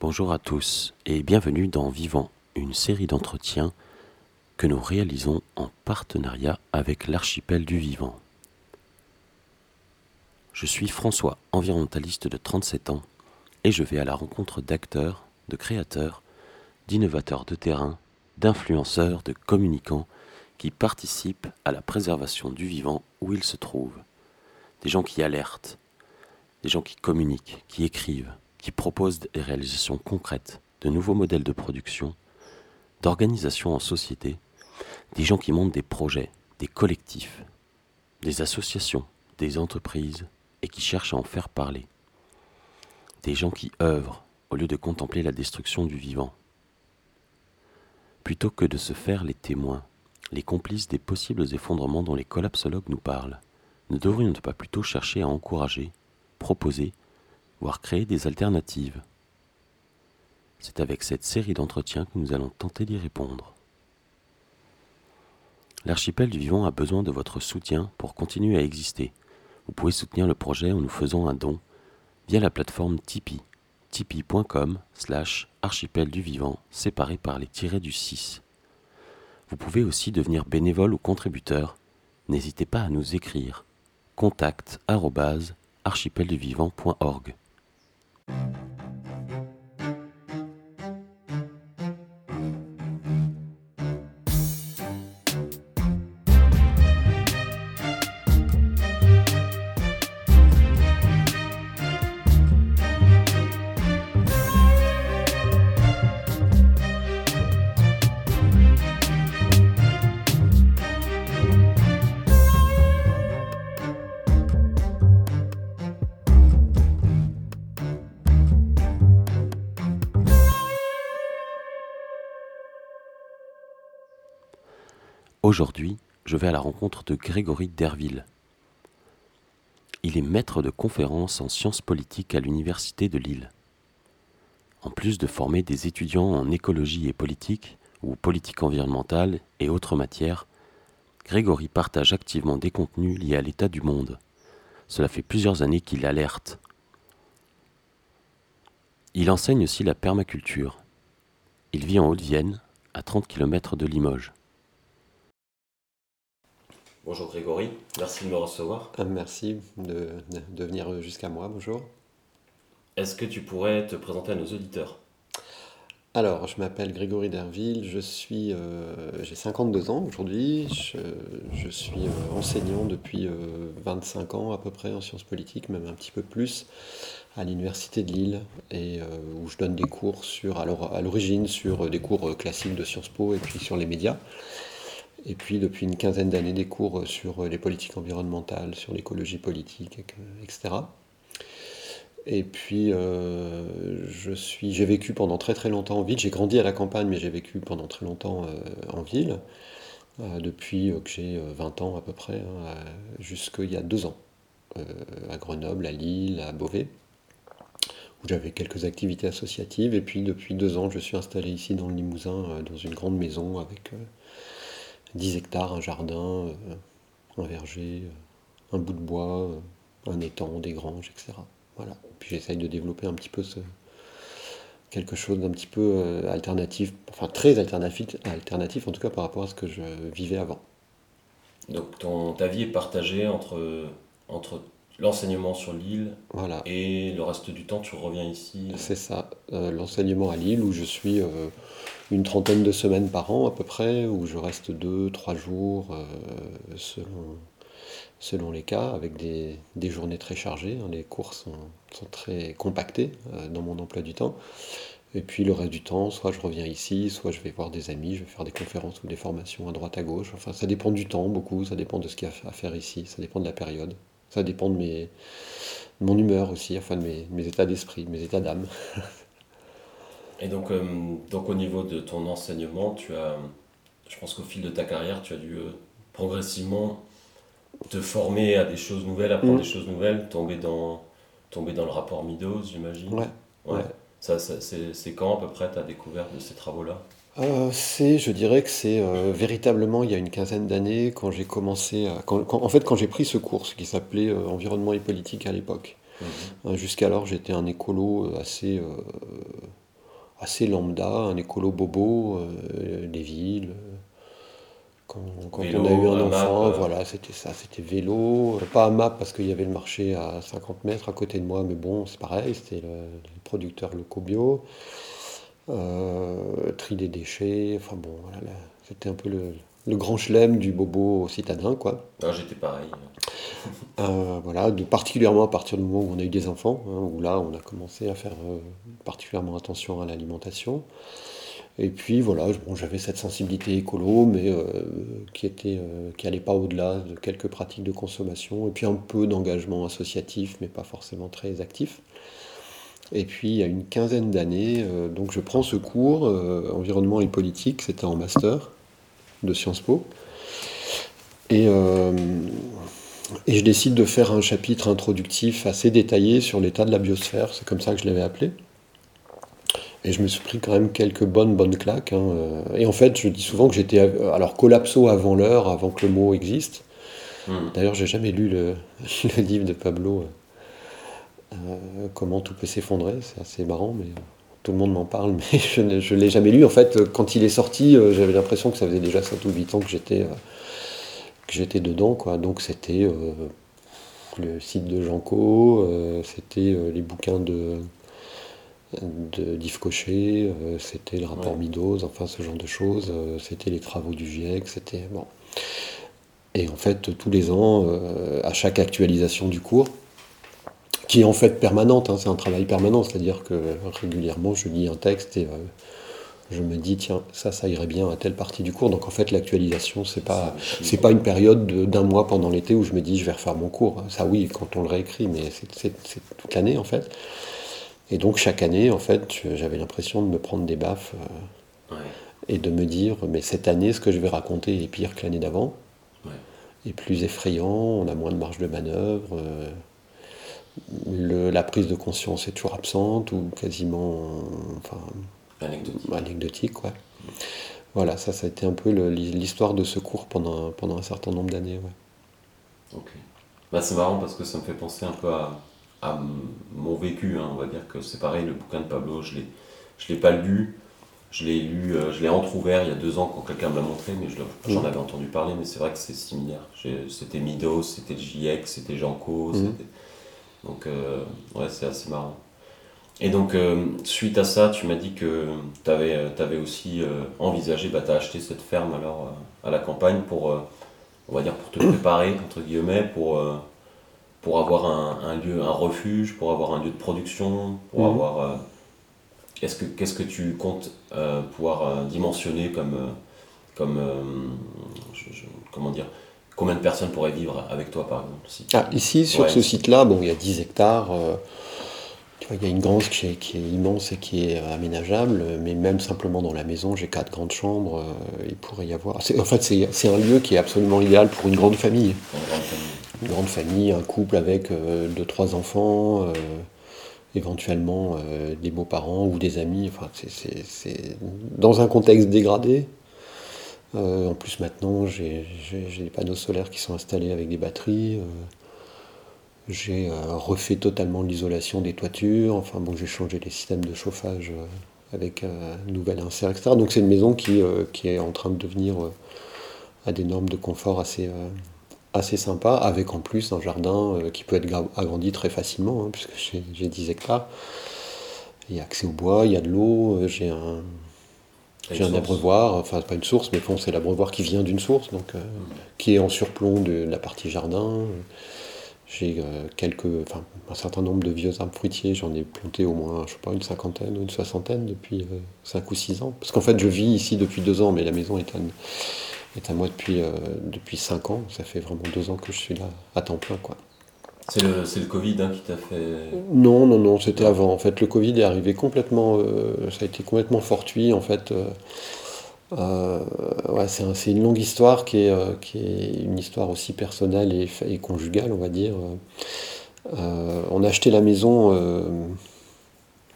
Bonjour à tous et bienvenue dans Vivant, une série d'entretiens que nous réalisons en partenariat avec l'archipel du vivant. Je suis François, environnementaliste de 37 ans, et je vais à la rencontre d'acteurs, de créateurs, d'innovateurs de terrain, d'influenceurs, de communicants qui participent à la préservation du vivant où ils se trouvent. Des gens qui alertent, des gens qui communiquent, qui écrivent, qui proposent des réalisations concrètes, de nouveaux modèles de production, d'organisation en société, des gens qui montent des projets, des collectifs, des associations, des entreprises, et qui cherchent à en faire parler. Des gens qui œuvrent au lieu de contempler la destruction du vivant. Plutôt que de se faire les témoins, les complices des possibles effondrements dont les collapsologues nous parlent, ne devrions-nous pas plutôt chercher à encourager, proposer, voire créer des alternatives C'est avec cette série d'entretiens que nous allons tenter d'y répondre. L'archipel du vivant a besoin de votre soutien pour continuer à exister. Vous pouvez soutenir le projet en nous faisant un don via la plateforme Tipeee, tipeee.com slash archipel du vivant séparé par les tirets du 6. Vous pouvez aussi devenir bénévole ou contributeur. N'hésitez pas à nous écrire. contact archipelduvivant.org. Thank you. Aujourd'hui, je vais à la rencontre de Grégory Derville. Il est maître de conférences en sciences politiques à l'Université de Lille. En plus de former des étudiants en écologie et politique, ou politique environnementale et autres matières, Grégory partage activement des contenus liés à l'état du monde. Cela fait plusieurs années qu'il alerte. Il enseigne aussi la permaculture. Il vit en Haute-Vienne, à 30 km de Limoges. Bonjour Grégory, merci de me recevoir. Ah, merci de, de venir jusqu'à moi, bonjour. Est-ce que tu pourrais te présenter à nos auditeurs? Alors, je m'appelle Grégory Derville, je suis, euh, j'ai 52 ans aujourd'hui, je, je suis euh, enseignant depuis euh, 25 ans à peu près en sciences politiques, même un petit peu plus, à l'Université de Lille, et euh, où je donne des cours sur, alors à l'origine sur des cours classiques de Sciences Po et puis sur les médias. Et puis depuis une quinzaine d'années, des cours sur les politiques environnementales, sur l'écologie politique, etc. Et puis, euh, j'ai vécu pendant très très longtemps en ville. J'ai grandi à la campagne, mais j'ai vécu pendant très longtemps euh, en ville, euh, depuis que j'ai 20 ans à peu près, hein, jusqu'il y a deux ans, à Grenoble, à Lille, à Beauvais, où j'avais quelques activités associatives. Et puis depuis deux ans, je suis installé ici dans le Limousin, dans une grande maison avec 10 hectares, un jardin, euh, un verger, euh, un bout de bois, euh, un étang, des granges, etc. Voilà. Puis j'essaye de développer un petit peu quelque chose d'un petit peu alternatif, enfin très alternatif, alternatif en tout cas par rapport à ce que je vivais avant. Donc ton, ta vie est partagée entre, entre l'enseignement sur l'île voilà. et le reste du temps tu reviens ici C'est ça, l'enseignement à Lille où je suis une trentaine de semaines par an à peu près, où je reste deux, trois jours euh, selon, selon les cas, avec des, des journées très chargées. Hein. les cours sont, sont très compactés euh, dans mon emploi du temps. Et puis le reste du temps, soit je reviens ici, soit je vais voir des amis, je vais faire des conférences ou des formations à droite à gauche. Enfin, ça dépend du temps beaucoup, ça dépend de ce qu'il y a à faire ici, ça dépend de la période, ça dépend de, mes, de mon humeur aussi, enfin de mes, mes états d'esprit, mes états d'âme. Et donc, euh, donc au niveau de ton enseignement, tu as, je pense qu'au fil de ta carrière, tu as dû euh, progressivement te former à des choses nouvelles, apprendre mm. des choses nouvelles, tomber dans, tomber dans le rapport Midos, j'imagine. Ouais. ouais. Ça, c'est quand à peu près tu as découvert de ces travaux-là? Euh, c'est, je dirais que c'est véritablement il y a une quinzaine d'années quand j'ai commencé, à, quand, en fait quand j'ai pris ce cours, qui s'appelait Environnement et politique à l'époque. Mm-hmm. Jusqu'alors j'étais un écolo assez assez lambda, un écolo bobo des villes. Quand, on a eu un enfant, voilà, c'était ça, c'était vélo, pas à map parce qu'il y avait le marché à 50 mètres à côté de moi, mais bon, c'est pareil, c'était les producteurs locaux bio, tri des déchets, enfin bon, voilà, c'était un peu le, le grand chelem du bobo citadin, quoi. Ah, j'étais pareil. Euh, voilà, de, particulièrement à partir du moment où on a eu des enfants, hein, où là on a commencé à faire euh, particulièrement attention à l'alimentation. Et puis voilà, bon, j'avais cette sensibilité écolo, mais euh, qui était, qui allait pas au-delà de quelques pratiques de consommation, et puis un peu d'engagement associatif, mais pas forcément très actif. Et puis il y a une quinzaine d'années, donc je prends ce cours, environnement et politique, c'était en master de Sciences Po. Et, euh, et je décide de faire un chapitre introductif assez détaillé sur l'état de la biosphère, c'est comme ça que je l'avais appelé. Et je me suis pris quand même quelques bonnes, bonnes claques. Hein. Et en fait, je dis souvent que j'étais alors collapso avant l'heure, avant que le mot existe. Hmm. D'ailleurs, j'ai jamais lu le, livre de Pablo, euh, Comment tout peut s'effondrer. C'est assez marrant, mais tout le monde m'en parle, mais je ne l'ai jamais lu. En fait, quand il est sorti, euh, j'avais l'impression que ça faisait déjà 7 ou 8 ans que j'étais euh, dedans. Quoi. Donc c'était euh, le site de Janco, c'était les bouquins de d'Yves Cochet, c'était le rapport Midos, enfin ce genre de choses, c'était les travaux du GIEC, c'était bon. Et en fait, tous les ans, à chaque actualisation du cours, qui est en fait permanente, hein, c'est un travail permanent, c'est-à-dire que régulièrement je lis un texte et euh, je me dis tiens ça ça irait bien à telle partie du cours. Donc en fait l'actualisation c'est pas c'est pas une période d'un mois pendant l'été où je me dis je vais refaire mon cours. Ça oui quand on le réécrit, mais c'est toute l'année en fait. Et donc chaque année en fait j'avais l'impression de me prendre des baffes euh, et de me dire mais cette année ce que je vais raconter est pire que l'année d'avant. Et plus effrayant, on a moins de marge de manœuvre. Euh, la prise de conscience est toujours absente ou quasiment enfin, anecdotique. Voilà, ça, ça a été un peu l'histoire de ce cours pendant, pendant un certain nombre d'années. Ok. Bah, c'est marrant parce que ça me fait penser un peu à, à mon vécu. Hein. On va dire que c'est pareil, le bouquin de Pablo, je ne l'ai pas lu. Je l'ai lu, euh, je l'ai entrouvert il y a deux ans quand quelqu'un me l'a montré, mais j'en avais entendu parler, mais c'est vrai que c'est similaire. C'était Midos, c'était le JX, c'était Janko, mmh. Donc, euh, ouais, c'est assez marrant. Et donc, euh, suite à ça, tu m'as dit que tu avais, avais, aussi euh, envisagé, bah, tu as acheté cette ferme alors à la campagne pour, on va dire, pour te préparer, entre guillemets, pour, pour avoir un, lieu, un refuge, pour avoir un lieu de production, pour mhm. avoir. Qu'est-ce que, qu'est-ce que tu comptes pouvoir dimensionner comme. comme comment dire Combien de personnes pourraient vivre avec toi, par exemple ici, ah, ici sur ce site-là, bon, il y a 10 hectares. Euh, tu vois, il y a une grange qui est, qui est, immense et qui est aménageable, mais même simplement dans la maison, j'ai quatre grandes chambres. Euh, il pourrait y avoir. En fait, c'est un lieu qui est absolument idéal pour une grande famille. Une grande famille, un couple avec euh, deux, trois enfants éventuellement des beaux-parents ou des amis. Enfin, c'est dans un contexte dégradé, euh, en plus, maintenant, j'ai des panneaux solaires qui sont installés avec des batteries. Euh, j'ai euh, refait totalement l'isolation des toitures. Enfin, bon, j'ai changé les systèmes de chauffage avec un nouvel insert, etc. Donc, c'est une maison qui, est en train de devenir à des normes de confort assez, assez sympa, avec en plus un jardin qui peut être agrandi très facilement, hein, puisque j'ai 10 hectares. Il y a accès au bois, il y a de l'eau, j'ai un, j'ai un abreuvoir, enfin pas une source, mais bon, c'est l'abreuvoir qui vient d'une source, donc euh, qui est en surplomb de la partie jardin. J'ai euh, quelques, enfin, un certain nombre de vieux arbres fruitiers, j'en ai planté au moins, je sais pas, une cinquantaine ou une soixantaine depuis 5 euh, ou 6 ans. Parce qu'en fait, je vis ici depuis 2 ans, mais la maison est à, est à moi depuis, depuis 5 ans. Ça fait vraiment 2 ans que je suis là à temps plein, quoi. C'est le, Covid hein, qui t'a fait. Non, non, non, c'était avant. En fait, le Covid est arrivé complètement. Euh, ça a été complètement fortuit. En fait, euh, euh, c'est une longue histoire qui est, qui est une histoire aussi personnelle et, et conjugale, on va dire. on a acheté la maison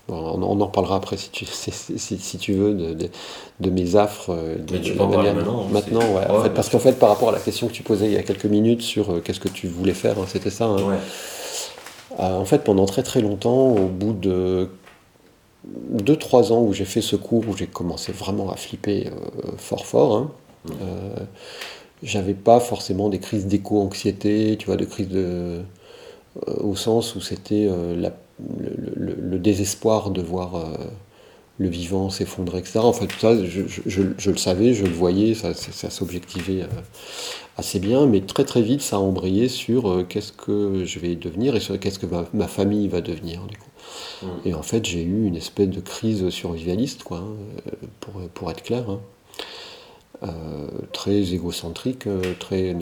on, en reparlera après si tu, si, tu veux de, mes affres. Euh, de, tu peux maintenant. Maintenant, ouais, parce qu'en fait, par rapport à la question que tu posais il y a quelques minutes sur euh, qu'est-ce que tu voulais faire, hein, c'était ça. Hein. Euh, en fait, pendant très très longtemps, au bout de 2-3 ans où j'ai fait ce cours, où j'ai commencé vraiment à flipper fort fort. Hein. J'avais pas forcément des crises d'éco-anxiété, tu vois, de crises de, au sens où c'était le, désespoir de voir le vivant s'effondrer, etc. En fait, tout ça, je, le savais, je le voyais, ça, s'objectivait euh, assez bien, mais très très vite, ça a embrayé sur euh, qu'est-ce que je vais devenir et sur qu'est-ce que ma, famille va devenir. Du coup. Mmh. Et en fait, j'ai eu une espèce de crise survivaliste, quoi, hein, pour, pour, être clair. Hein. Euh, très égocentrique, très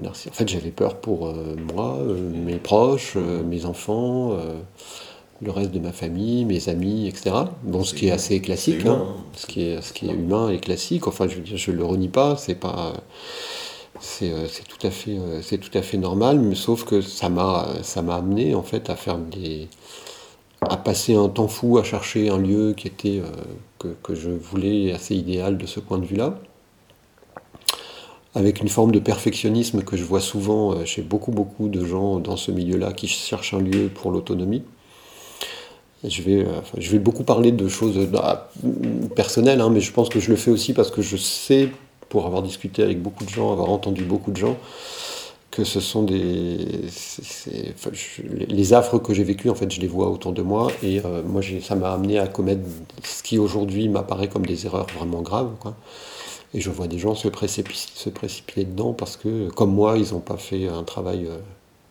narcissique. En fait, j'avais peur pour moi, mes proches, mes enfants le reste de ma famille, mes amis, etc. Bon, ce qui est assez classique, hein. Hein. ce, qui est, ce qui est humain et classique. Enfin, je ne le renie pas, c'est pas. C'est euh, tout, à fait, euh, c'est tout à fait normal, mais sauf que ça m'a amené en fait à faire des. à passer un temps fou à chercher un lieu qui était. Euh, que, que, je voulais assez idéal de ce point de vue-là. Avec une forme de perfectionnisme que je vois souvent chez beaucoup, beaucoup de gens dans ce milieu-là qui cherchent un lieu pour l'autonomie. Je vais, euh, je vais beaucoup parler de choses bah, personnelles, hein, mais je pense que je le fais aussi parce que je sais, pour avoir discuté avec beaucoup de gens, avoir entendu beaucoup de gens, que ce sont des. les affres que j'ai vécues, en fait, je les vois autour de moi, et euh, moi, ça m'a amené à commettre ce qui aujourd'hui m'apparaît comme des erreurs vraiment graves. Et je vois des gens se, précipiter, se précipiter dedans parce que, comme moi, ils n'ont pas fait un travail. Euh,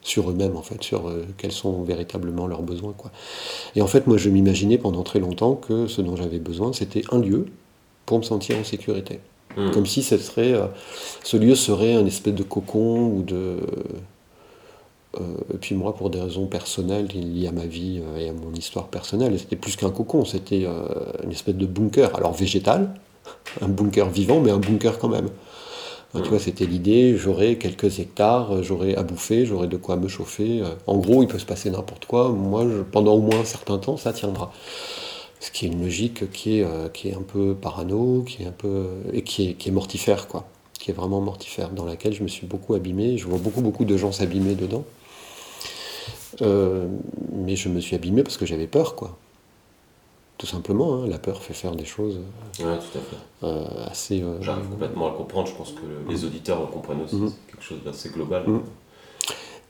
sur eux-mêmes, en fait, sur euh, quels sont véritablement leurs besoins. Quoi. Et en fait, moi, je m'imaginais pendant très longtemps que ce dont j'avais besoin, c'était un lieu pour me sentir en sécurité. Hmm. Comme si ce, serait, euh, ce lieu serait un espèce de cocon ou de... Euh, et puis moi, pour des raisons personnelles liées à ma vie et à mon histoire personnelle, c'était plus qu'un cocon, c'était une espèce de bunker. Alors végétal, un bunker vivant, mais un bunker quand même tu vois, c'était l'idée, j'aurai quelques hectares, j'aurai à bouffer, j'aurai de quoi me chauffer. En gros, il peut se passer n'importe quoi. Moi, pendant au moins un certain temps, ça tiendra. Ce qui est une logique qui est, euh, qui est un peu parano, qui est un peu et qui est, qui mortifère, quoi. Qui est vraiment mortifère, dans laquelle je me suis beaucoup abîmé. Je vois beaucoup, beaucoup de gens s'abîmer dedans. Euh, mais je me suis abîmé parce que j'avais peur, quoi. Tout simplement, hein, la peur fait faire des choses euh, tout à fait. Euh, assez. Euh, J'arrive complètement à le comprendre, je pense que les auditeurs le comprennent aussi, mhm. c'est quelque chose d'assez global. Mhm.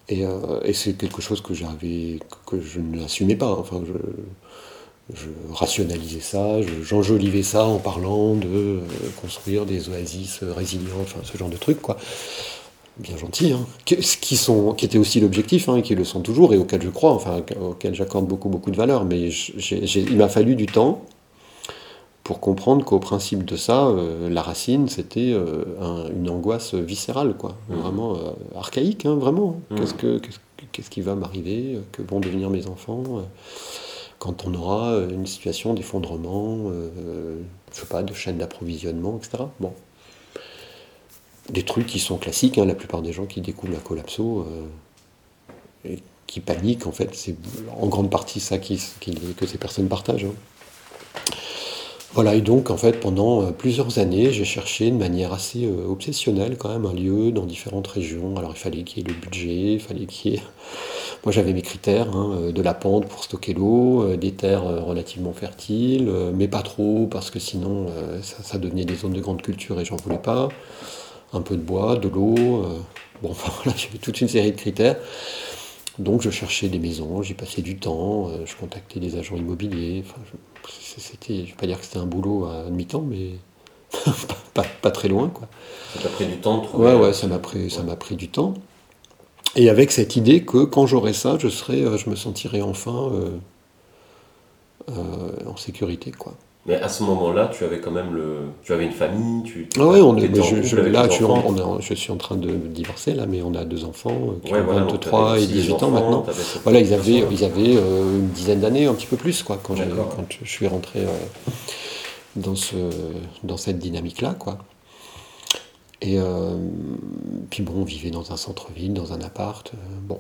Et, et c'est quelque chose que j'avais, que je ne l'assumais pas. Enfin, je, je rationalisais ça, j'enjolivais ça en parlant de construire des oasis résilients, enfin ce genre de trucs, quoi bien gentils, hein, qui, sont, qui étaient aussi l'objectif, hein, qui le sont toujours, et auxquels je crois, enfin, auxquels j'accorde beaucoup, beaucoup de valeur. Mais il m'a fallu du temps pour comprendre qu'au principe de ça, euh, la racine, c'était euh, une angoisse viscérale, quoi. Mmh. Vraiment euh, archaïque, hein, vraiment. Mmh. Qu'est-ce, que, qu'est-ce, qui va m'arriver Que vont devenir mes enfants quand on aura une situation d'effondrement, je sais pas, de chaîne d'approvisionnement, etc. Bon, des trucs qui sont classiques. Hein, la plupart des gens qui découvrent la collapso euh, et qui paniquent, en fait, c'est en grande partie ça qui, que ces personnes partagent. Hein. Voilà, et donc en fait pendant euh, plusieurs années, j'ai cherché de manière assez euh, obsessionnelle quand même un lieu dans différentes régions. Alors il fallait qu'il y ait le budget, il fallait qu'il y ait... Moi j'avais mes critères, hein, de la pente pour stocker l'eau, des terres relativement fertiles, mais pas trop parce que sinon ça, ça, devenait des zones de grande culture et j'en voulais pas un peu de bois, de l'eau. Euh, bon, enfin voilà, j'avais toute une série de critères. Donc je cherchais des maisons, j'y passais du temps, euh, je contactais des agents immobiliers. Enfin, je, c'était, je vais pas dire que c'était un boulot à demi-temps, mais pas, très loin. Quoi. Ça t'a pris du temps de trouver Ouais, ouais, ça m'a pris, ça m'a pris du temps. Et avec cette idée que quand j'aurai ça, je, serai, euh, je me sentirai enfin en sécurité. quoi. Mais à ce moment-là, tu avais quand même le, tu avais une famille, tu. Ah ouais, on est, je, je, là, je, on je, suis en train de divorcer là, mais on a deux enfants euh, qui ont 23 et 18 ans maintenant. Voilà, ils avaient, ils avaient euh, une dizaine d'années, un petit peu plus quoi, quand, quand je suis rentré euh, dans ce, dans cette dynamique-là, quoi. Et puis bon, on vivait dans un centre-ville, dans un appart, bon.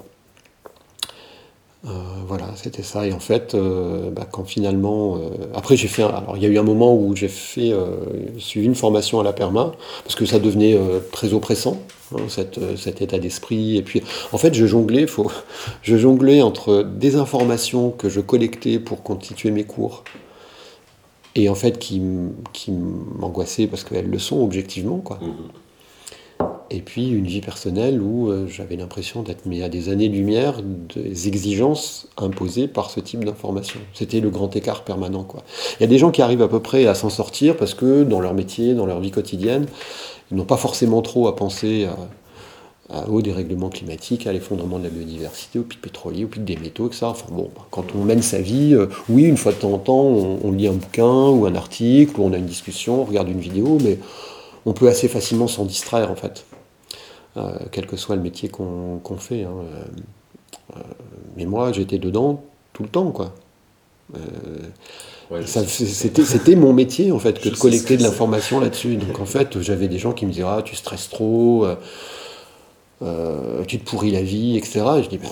Euh, voilà, c'était ça. Et en fait, euh, bah, quand finalement, euh, après j'ai fait, alors il y a eu un moment où j'ai fait, suivi une formation à la perma parce que ça devenait très oppressant, hein, cet état d'esprit. Et puis, en fait, je jonglais, je jonglais entre des informations que je collectais pour constituer mes cours et en fait qui, qui m'angoissaient parce qu'elles le sont objectivement. Quoi. Mhm. Et puis une vie personnelle où euh, j'avais l'impression d'être mis à des années-lumière des exigences imposées par ce type d'information. C'était le grand écart permanent. Il y a des gens qui arrivent à peu près à s'en sortir parce que dans leur métier, dans leur vie quotidienne, ils n'ont pas forcément trop à penser au dérèglement climatique, à l'effondrement de la biodiversité, au pic pétrolier, au pic des métaux, etc. Enfin bon, bah, quand on mène sa vie, euh, oui, une fois de temps en temps, on, lit un bouquin ou un article, ou on a une discussion, on regarde une vidéo, mais on peut assez facilement s'en distraire en fait, quel que soit le métier qu'on fait. Hein. Euh, mais moi, j'étais dedans tout le temps, quoi. C'était mon métier en fait que de collecter de l'information là-dessus. Donc en fait, j'avais des gens qui me disaient ah tu stresses trop, euh, tu te pourris la vie, etc. je dis, ben,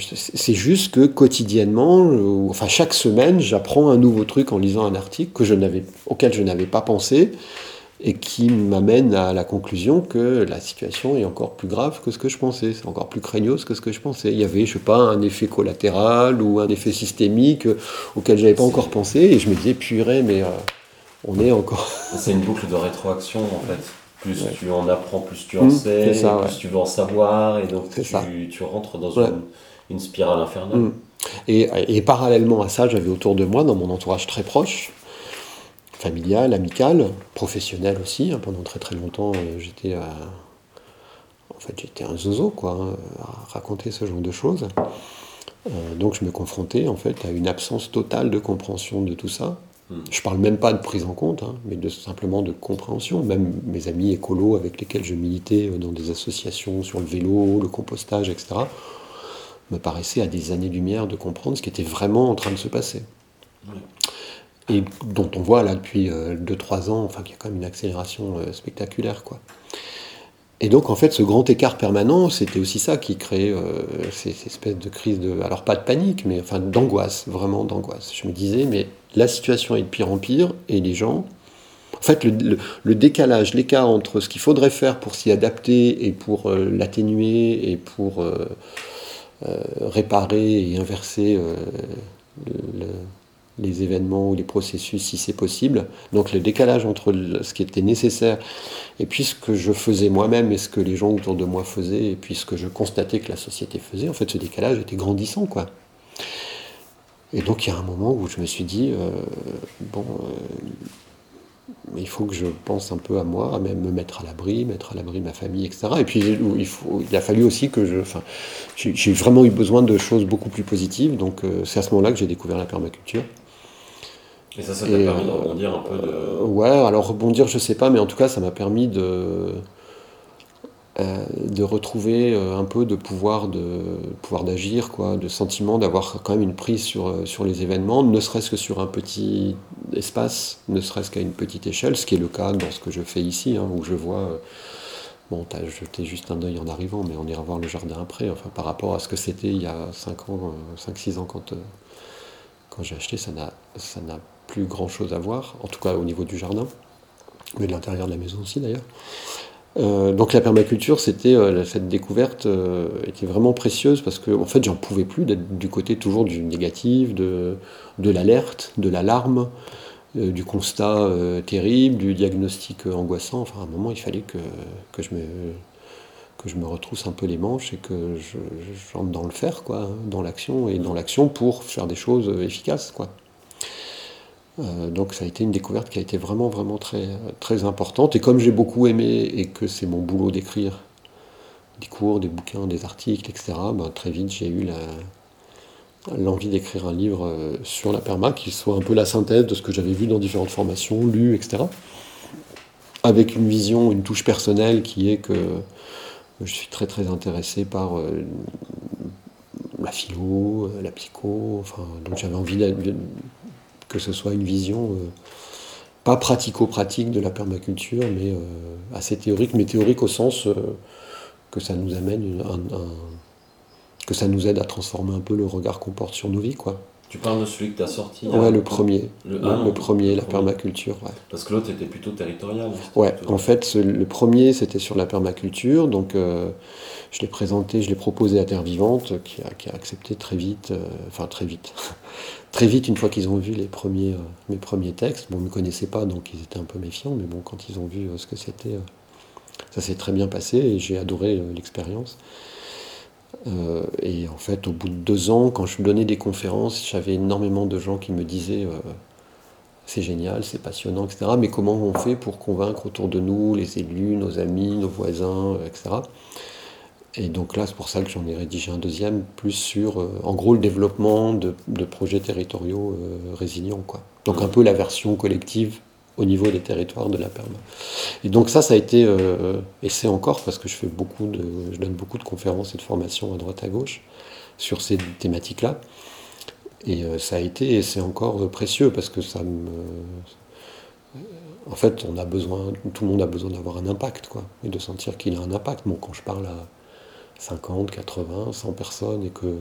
c'est juste que quotidiennement, enfin chaque semaine, j'apprends un nouveau truc en lisant un article que je auquel je n'avais pas pensé et qui m'amène à la conclusion que la situation est encore plus grave que ce que je pensais, c'est encore plus craignos que ce que je pensais. Il y avait, je sais pas, un effet collatéral ou un effet systémique auquel j'avais pas encore pensé et je me disais, purée, mais euh, on est encore. c'est une boucle de rétroaction en fait plus tu en apprends, plus tu en mmh, sais, plus tu veux en savoir, et donc tu, tu, rentres dans une, une, spirale infernale. Mmh. Et, et, parallèlement à ça, j'avais autour de moi, dans mon entourage très proche, familial, amical, professionnel aussi. Hein, pendant très très longtemps, euh, j'étais en fait, j'étais un zozo, quoi, hein, à raconter ce genre de choses. Euh, donc je me confrontais en fait à une absence totale de compréhension de tout ça. Je parle même pas de prise en compte, hein, mais de, simplement de compréhension. Même mes amis écolos avec lesquels je militais euh, dans des associations sur le vélo, le compostage, etc., me paraissaient à des années-lumière de comprendre ce qui était vraiment en train de se passer. Et dont on voit là depuis 2-3 euh, ans, enfin qu'il y a quand même une accélération euh, spectaculaire. quoi. Et donc, en fait, ce grand écart permanent, c'était aussi ça qui créait ces, espèces de crises de. Alors, pas de panique, mais enfin d'angoisse, vraiment d'angoisse. Je me disais, mais la situation est de pire en pire et les gens. En fait, le, décalage, l'écart entre ce qu'il faudrait faire pour s'y adapter et pour euh, l'atténuer et pour euh, euh, réparer et inverser les événements ou les processus si c'est possible. Donc le décalage entre ce qui était nécessaire et puis ce que je faisais moi-même et ce que les gens autour de moi faisaient et puis ce que je constatais que la société faisait, en fait ce décalage était grandissant quoi. Et donc il y a un moment où je me suis dit, euh, bon, euh, il faut que je pense un peu à moi, à même me mettre à l'abri, mettre à l'abri ma famille, etc. Et puis il, a fallu aussi que je... Enfin, j'ai vraiment eu besoin de choses beaucoup plus positives, donc euh, c'est à ce moment-là que j'ai découvert la permaculture. Et ça, ça t'a permis de rebondir un peu de... Ouais, alors rebondir, je sais pas, mais en tout cas, ça m'a permis de euh, de retrouver euh, un peu de pouvoir de pouvoir d'agir quoi de sentiment d'avoir quand même une prise sur, euh, sur les événements ne serait-ce que sur un petit espace ne serait-ce qu'à une petite échelle ce qui est le cas dans ce que je fais ici hein, où je vois bon t'as jeté juste un œil en arrivant mais on ira voir le jardin après enfin par rapport à ce que c'était il y a 5 ans 5 6 ans quand quand j'ai acheté ça n'a ça n'a plus grand chose à voir en tout cas au niveau du jardin mais de l'intérieur de la maison aussi d'ailleurs euh, donc la permaculture, c'était euh, cette découverte euh, était vraiment précieuse parce que en fait j'en pouvais plus d'être du côté toujours du négatif, de, l'alerte, de l'alarme, du constat terrible, du diagnostic angoissant. Enfin à un moment il fallait que, que, je me que je me retrousse un peu les manches et que je, j'entre dans le faire quoi, hein, dans l'action et dans l'action pour faire des choses efficaces quoi. Euh, donc ça a été une découverte qui a été vraiment vraiment très, très importante. Et comme j'ai beaucoup aimé et que c'est mon boulot d'écrire des cours, des bouquins, des articles, etc., ben, très vite j'ai eu l'envie d'écrire un livre euh, sur la perma qui soit un peu la synthèse de ce que j'avais vu dans différentes formations, lu, etc. Avec une vision, une touche personnelle qui est que je suis très très intéressé par euh, la philo, la psycho, enfin, donc j'avais envie que ce soit une vision euh, pas pratico-pratique de la permaculture, mais euh, assez théorique, mais théorique au sens euh, que ça nous amène que ça nous aide à transformer un peu le regard qu'on porte sur nos vies, quoi. Tu parles de celui que tu as sorti Ouais, le premier. Le, le, un, le premier, la permaculture. Ouais, Parce que l'autre était plutôt territorial. c'était ouais plutôt- en fait, ce- le premier, c'était sur la permaculture. Donc, euh, je l'ai présenté, je l'ai proposé à Terre Vivante, qui a, qui a accepté très vite. euh, enfin, très vite. très vite, une fois qu'ils ont vu les premiers, euh, mes premiers textes. Bon, ils ne me connaissaient pas, donc ils étaient un peu méfiants. Mais bon, quand ils ont vu ce que c'était, ça s'est très bien passé et j'ai adoré l'expérience. Euh, et en fait, au bout de deux ans, quand je donnais des conférences, j'avais énormément de gens qui me disaient euh, c'est génial, c'est passionnant, etc. Mais comment on fait pour convaincre autour de nous, les élus, nos amis, nos voisins, euh, etc. Et donc là, c'est pour ça que j'en ai rédigé un deuxième, plus sur, euh, en gros, le développement de, de projets territoriaux résilients. Quoi. Donc un peu la version collective au niveau des territoires de la perma. Et donc ça, ça a été, euh, et c'est encore parce que je fais beaucoup de, je donne beaucoup de conférences et de formations à droite à gauche sur ces thématiques-là. Et euh, ça a été, et c'est encore euh, précieux parce que ça me, en fait, on a besoin, tout le monde a besoin d'avoir un impact, quoi, et de sentir qu'il a un impact. Bon, quand je parle à 50, 80, 100 personnes et que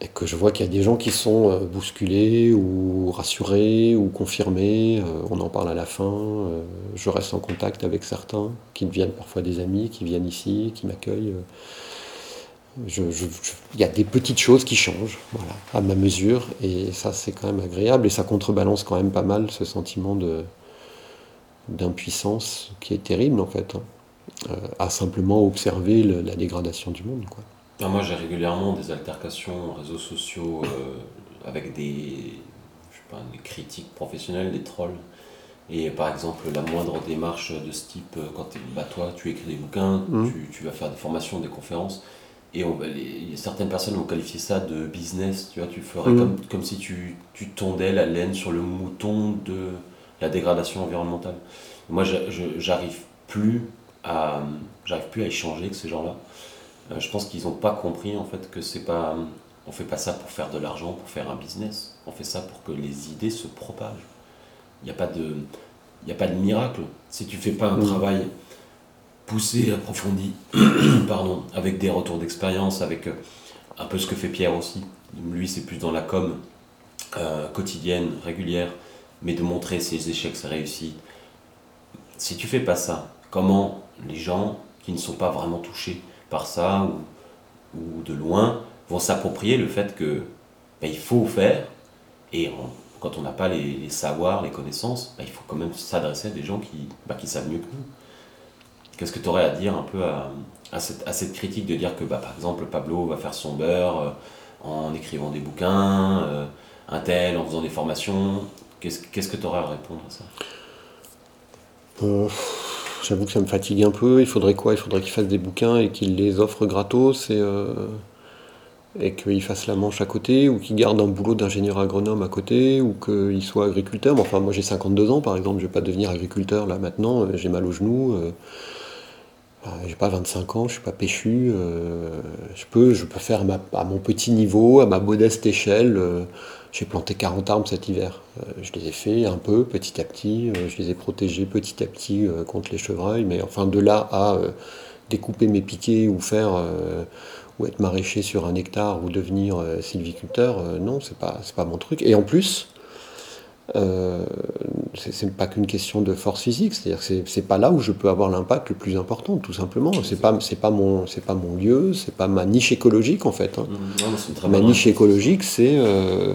et que je vois qu'il y a des gens qui sont euh, bousculés ou rassurés ou confirmés, euh, on en parle à la fin, euh, je reste en contact avec certains qui deviennent parfois des amis, qui viennent ici, qui m'accueillent. Il y a des petites choses qui changent, voilà, à ma mesure, et ça c'est quand même agréable, et ça contrebalance quand même pas mal ce sentiment d'impuissance qui est terrible en fait, hein, à simplement observer la dégradation du monde. Ah, moi, j'ai régulièrement des altercations réseaux sociaux euh, avec des, je sais pas, des critiques professionnelles, des trolls. Et par exemple, la moindre démarche de ce type, euh, quand t'es- bah, toi, tu écris des bouquins, Mhm. tu, tu vas faire des formations, des conférences, et on va les- certaines personnes vont qualifier ça de business, tu vois, tu ferais Mhm. comme, comme si tu, tu tondais la laine sur le mouton de la dégradation environnementale. Moi, j'arrive plus à, j'arrive plus à échanger avec ces gens-là. Euh, je pense qu'ils n'ont pas compris en fait que c'est pas, on fait pas ça pour faire de l'argent, pour faire un business. On fait ça pour que les idées se propagent. Il n'y a pas de, il y a pas de miracle. Si tu fais pas un Mhm. travail poussé, approfondi, pardon, avec des retours d'expérience, avec euh, un peu ce que fait Pierre aussi. Lui, c'est plus dans la com euh, quotidienne, régulière, mais de montrer ses échecs, ses réussites. Si tu fais pas ça, comment les gens qui ne sont pas vraiment touchés par ça ou, de loin vont s'approprier le fait que ben, il faut faire. Et quand on n'a pas les, savoirs, les connaissances, ben, il faut quand même s'adresser à des gens qui, ben, qui savent mieux que nous. Qu'est-ce que tu aurais à dire un peu à, cette, critique de dire que bah, par exemple Pablo va faire son beurre euh, en écrivant des bouquins, euh, un tel en faisant des formations? Qu'est-ce qu'est-ce que tu aurais à répondre à ça? Euh, J'avoue que ça me fatigue un peu. Il faudrait quoi? Il faudrait qu'il fasse des bouquins et qu'il les offre gratos et, euh, et qu'il fasse la manche à côté ou qu'il garde un boulot d'ingénieur agronome à côté ou qu'il soit agriculteur. Mais enfin, moi j'ai 52 ans par exemple, je vais pas devenir agriculteur là maintenant. euh, J'ai mal aux genoux. euh, euh, j'ai pas 25 ans, je suis pas péchu. euh, je peux, je peux faire à mon petit niveau, à ma modeste échelle. J'ai planté 40 arbres cet hiver. Euh, je les ai fait un peu, petit à petit. euh, je les ai protégés petit à petit euh, contre les chevreuils. Mais enfin, de là à découper mes piquets ou faire ou être maraîcher sur un hectare ou devenir sylviculteur, non, c'est pas, pas mon truc. Et en plus, euh, c'est pas qu'une question de force physique, c'est-à-dire que c'est- pas là où je peux avoir l'impact le plus important, tout simplement. C'est pas, c'est pas mon, c'est pas mon lieu, c'est pas ma niche écologique en fait. hein. Non, très Ma niche écologique, c'est euh,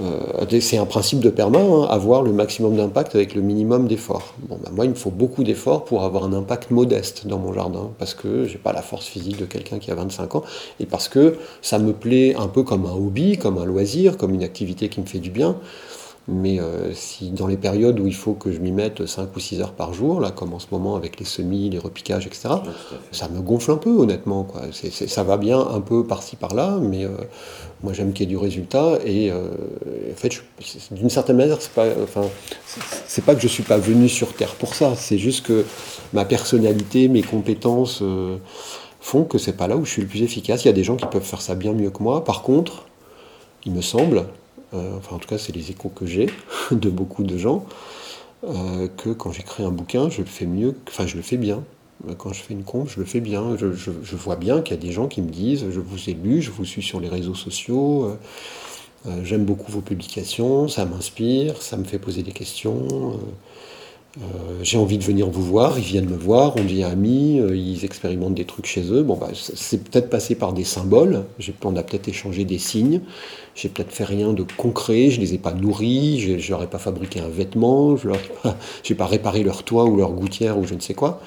euh, c'est un principe de perma, hein, avoir le maximum d'impact avec le minimum d'efforts. Bon, bah, moi, il me faut beaucoup d'efforts pour avoir un impact modeste dans mon jardin, parce que j'ai pas la force physique de quelqu'un qui a 25 ans, et parce que ça me plaît un peu comme un hobby, comme un loisir, comme une activité qui me fait du bien. Mais euh, si dans les périodes où il faut que je m'y mette 5 ou 6 heures par jour, là, comme en ce moment avec les semis, les repiquages, etc., ça me gonfle un peu, honnêtement. Quoi. Ça va bien un peu par-ci par-là, mais euh, moi j'aime qu'il y ait du résultat. Et euh, en fait, d'une certaine manière, c'est pas, enfin, c'est- pas que je suis pas venu sur Terre pour ça. C'est juste que ma personnalité, mes compétences font que c'est pas là où je suis le plus efficace. Il y a des gens qui peuvent faire ça bien mieux que moi. Par contre, il me semble, euh, enfin en tout cas c'est les échos que j'ai de beaucoup de gens, euh, que quand j'écris un bouquin, je le fais mieux, enfin je le fais bien. Quand je fais une conf, je le fais bien. Je, vois bien qu'il y a des gens qui me disent Je vous ai lu, je vous suis sur les réseaux sociaux, euh, euh, j'aime beaucoup vos publications, ça m'inspire, ça me fait poser des questions. Euh, j'ai envie de venir vous voir, ils viennent me voir, on devient amis, ils expérimentent des trucs chez eux. Bon, bah, c'est peut-être passé par des symboles, on a peut-être échangé des signes, j'ai peut-être fait rien de concret, je les ai pas nourris, je n'aurais pas fabriqué un vêtement, je n'ai pas réparé leur toit ou leur gouttière ou je ne sais quoi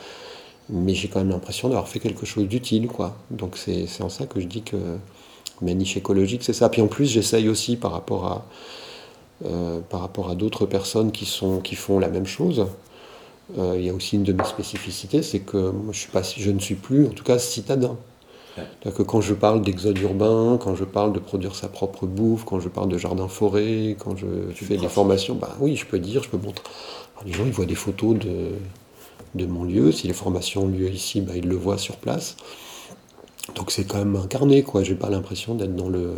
mais j'ai quand même l'impression d'avoir fait quelque chose d'utile, quoi. Donc c'est en ça que je dis que ma niche écologique, c'est ça. Puis en plus, j'essaye aussi par rapport à, euh, par rapport à d'autres personnes qui, sont, qui font la même chose. Euh, il y a aussi une de mes spécificités, c'est que moi, je, suis pas, je ne suis plus, en tout cas, citadin. Que quand je parle d'exode urbain, quand je parle de produire sa propre bouffe, quand je parle de jardin-forêt, quand je, fais des formations, bah oui, je peux dire, je peux montrer. les gens, ils voient des photos de, de mon lieu. Si les formations ont lieu ici, bah, ils le voient sur place. Donc c'est quand même incarné, quoi. J'ai pas l'impression d'être dans le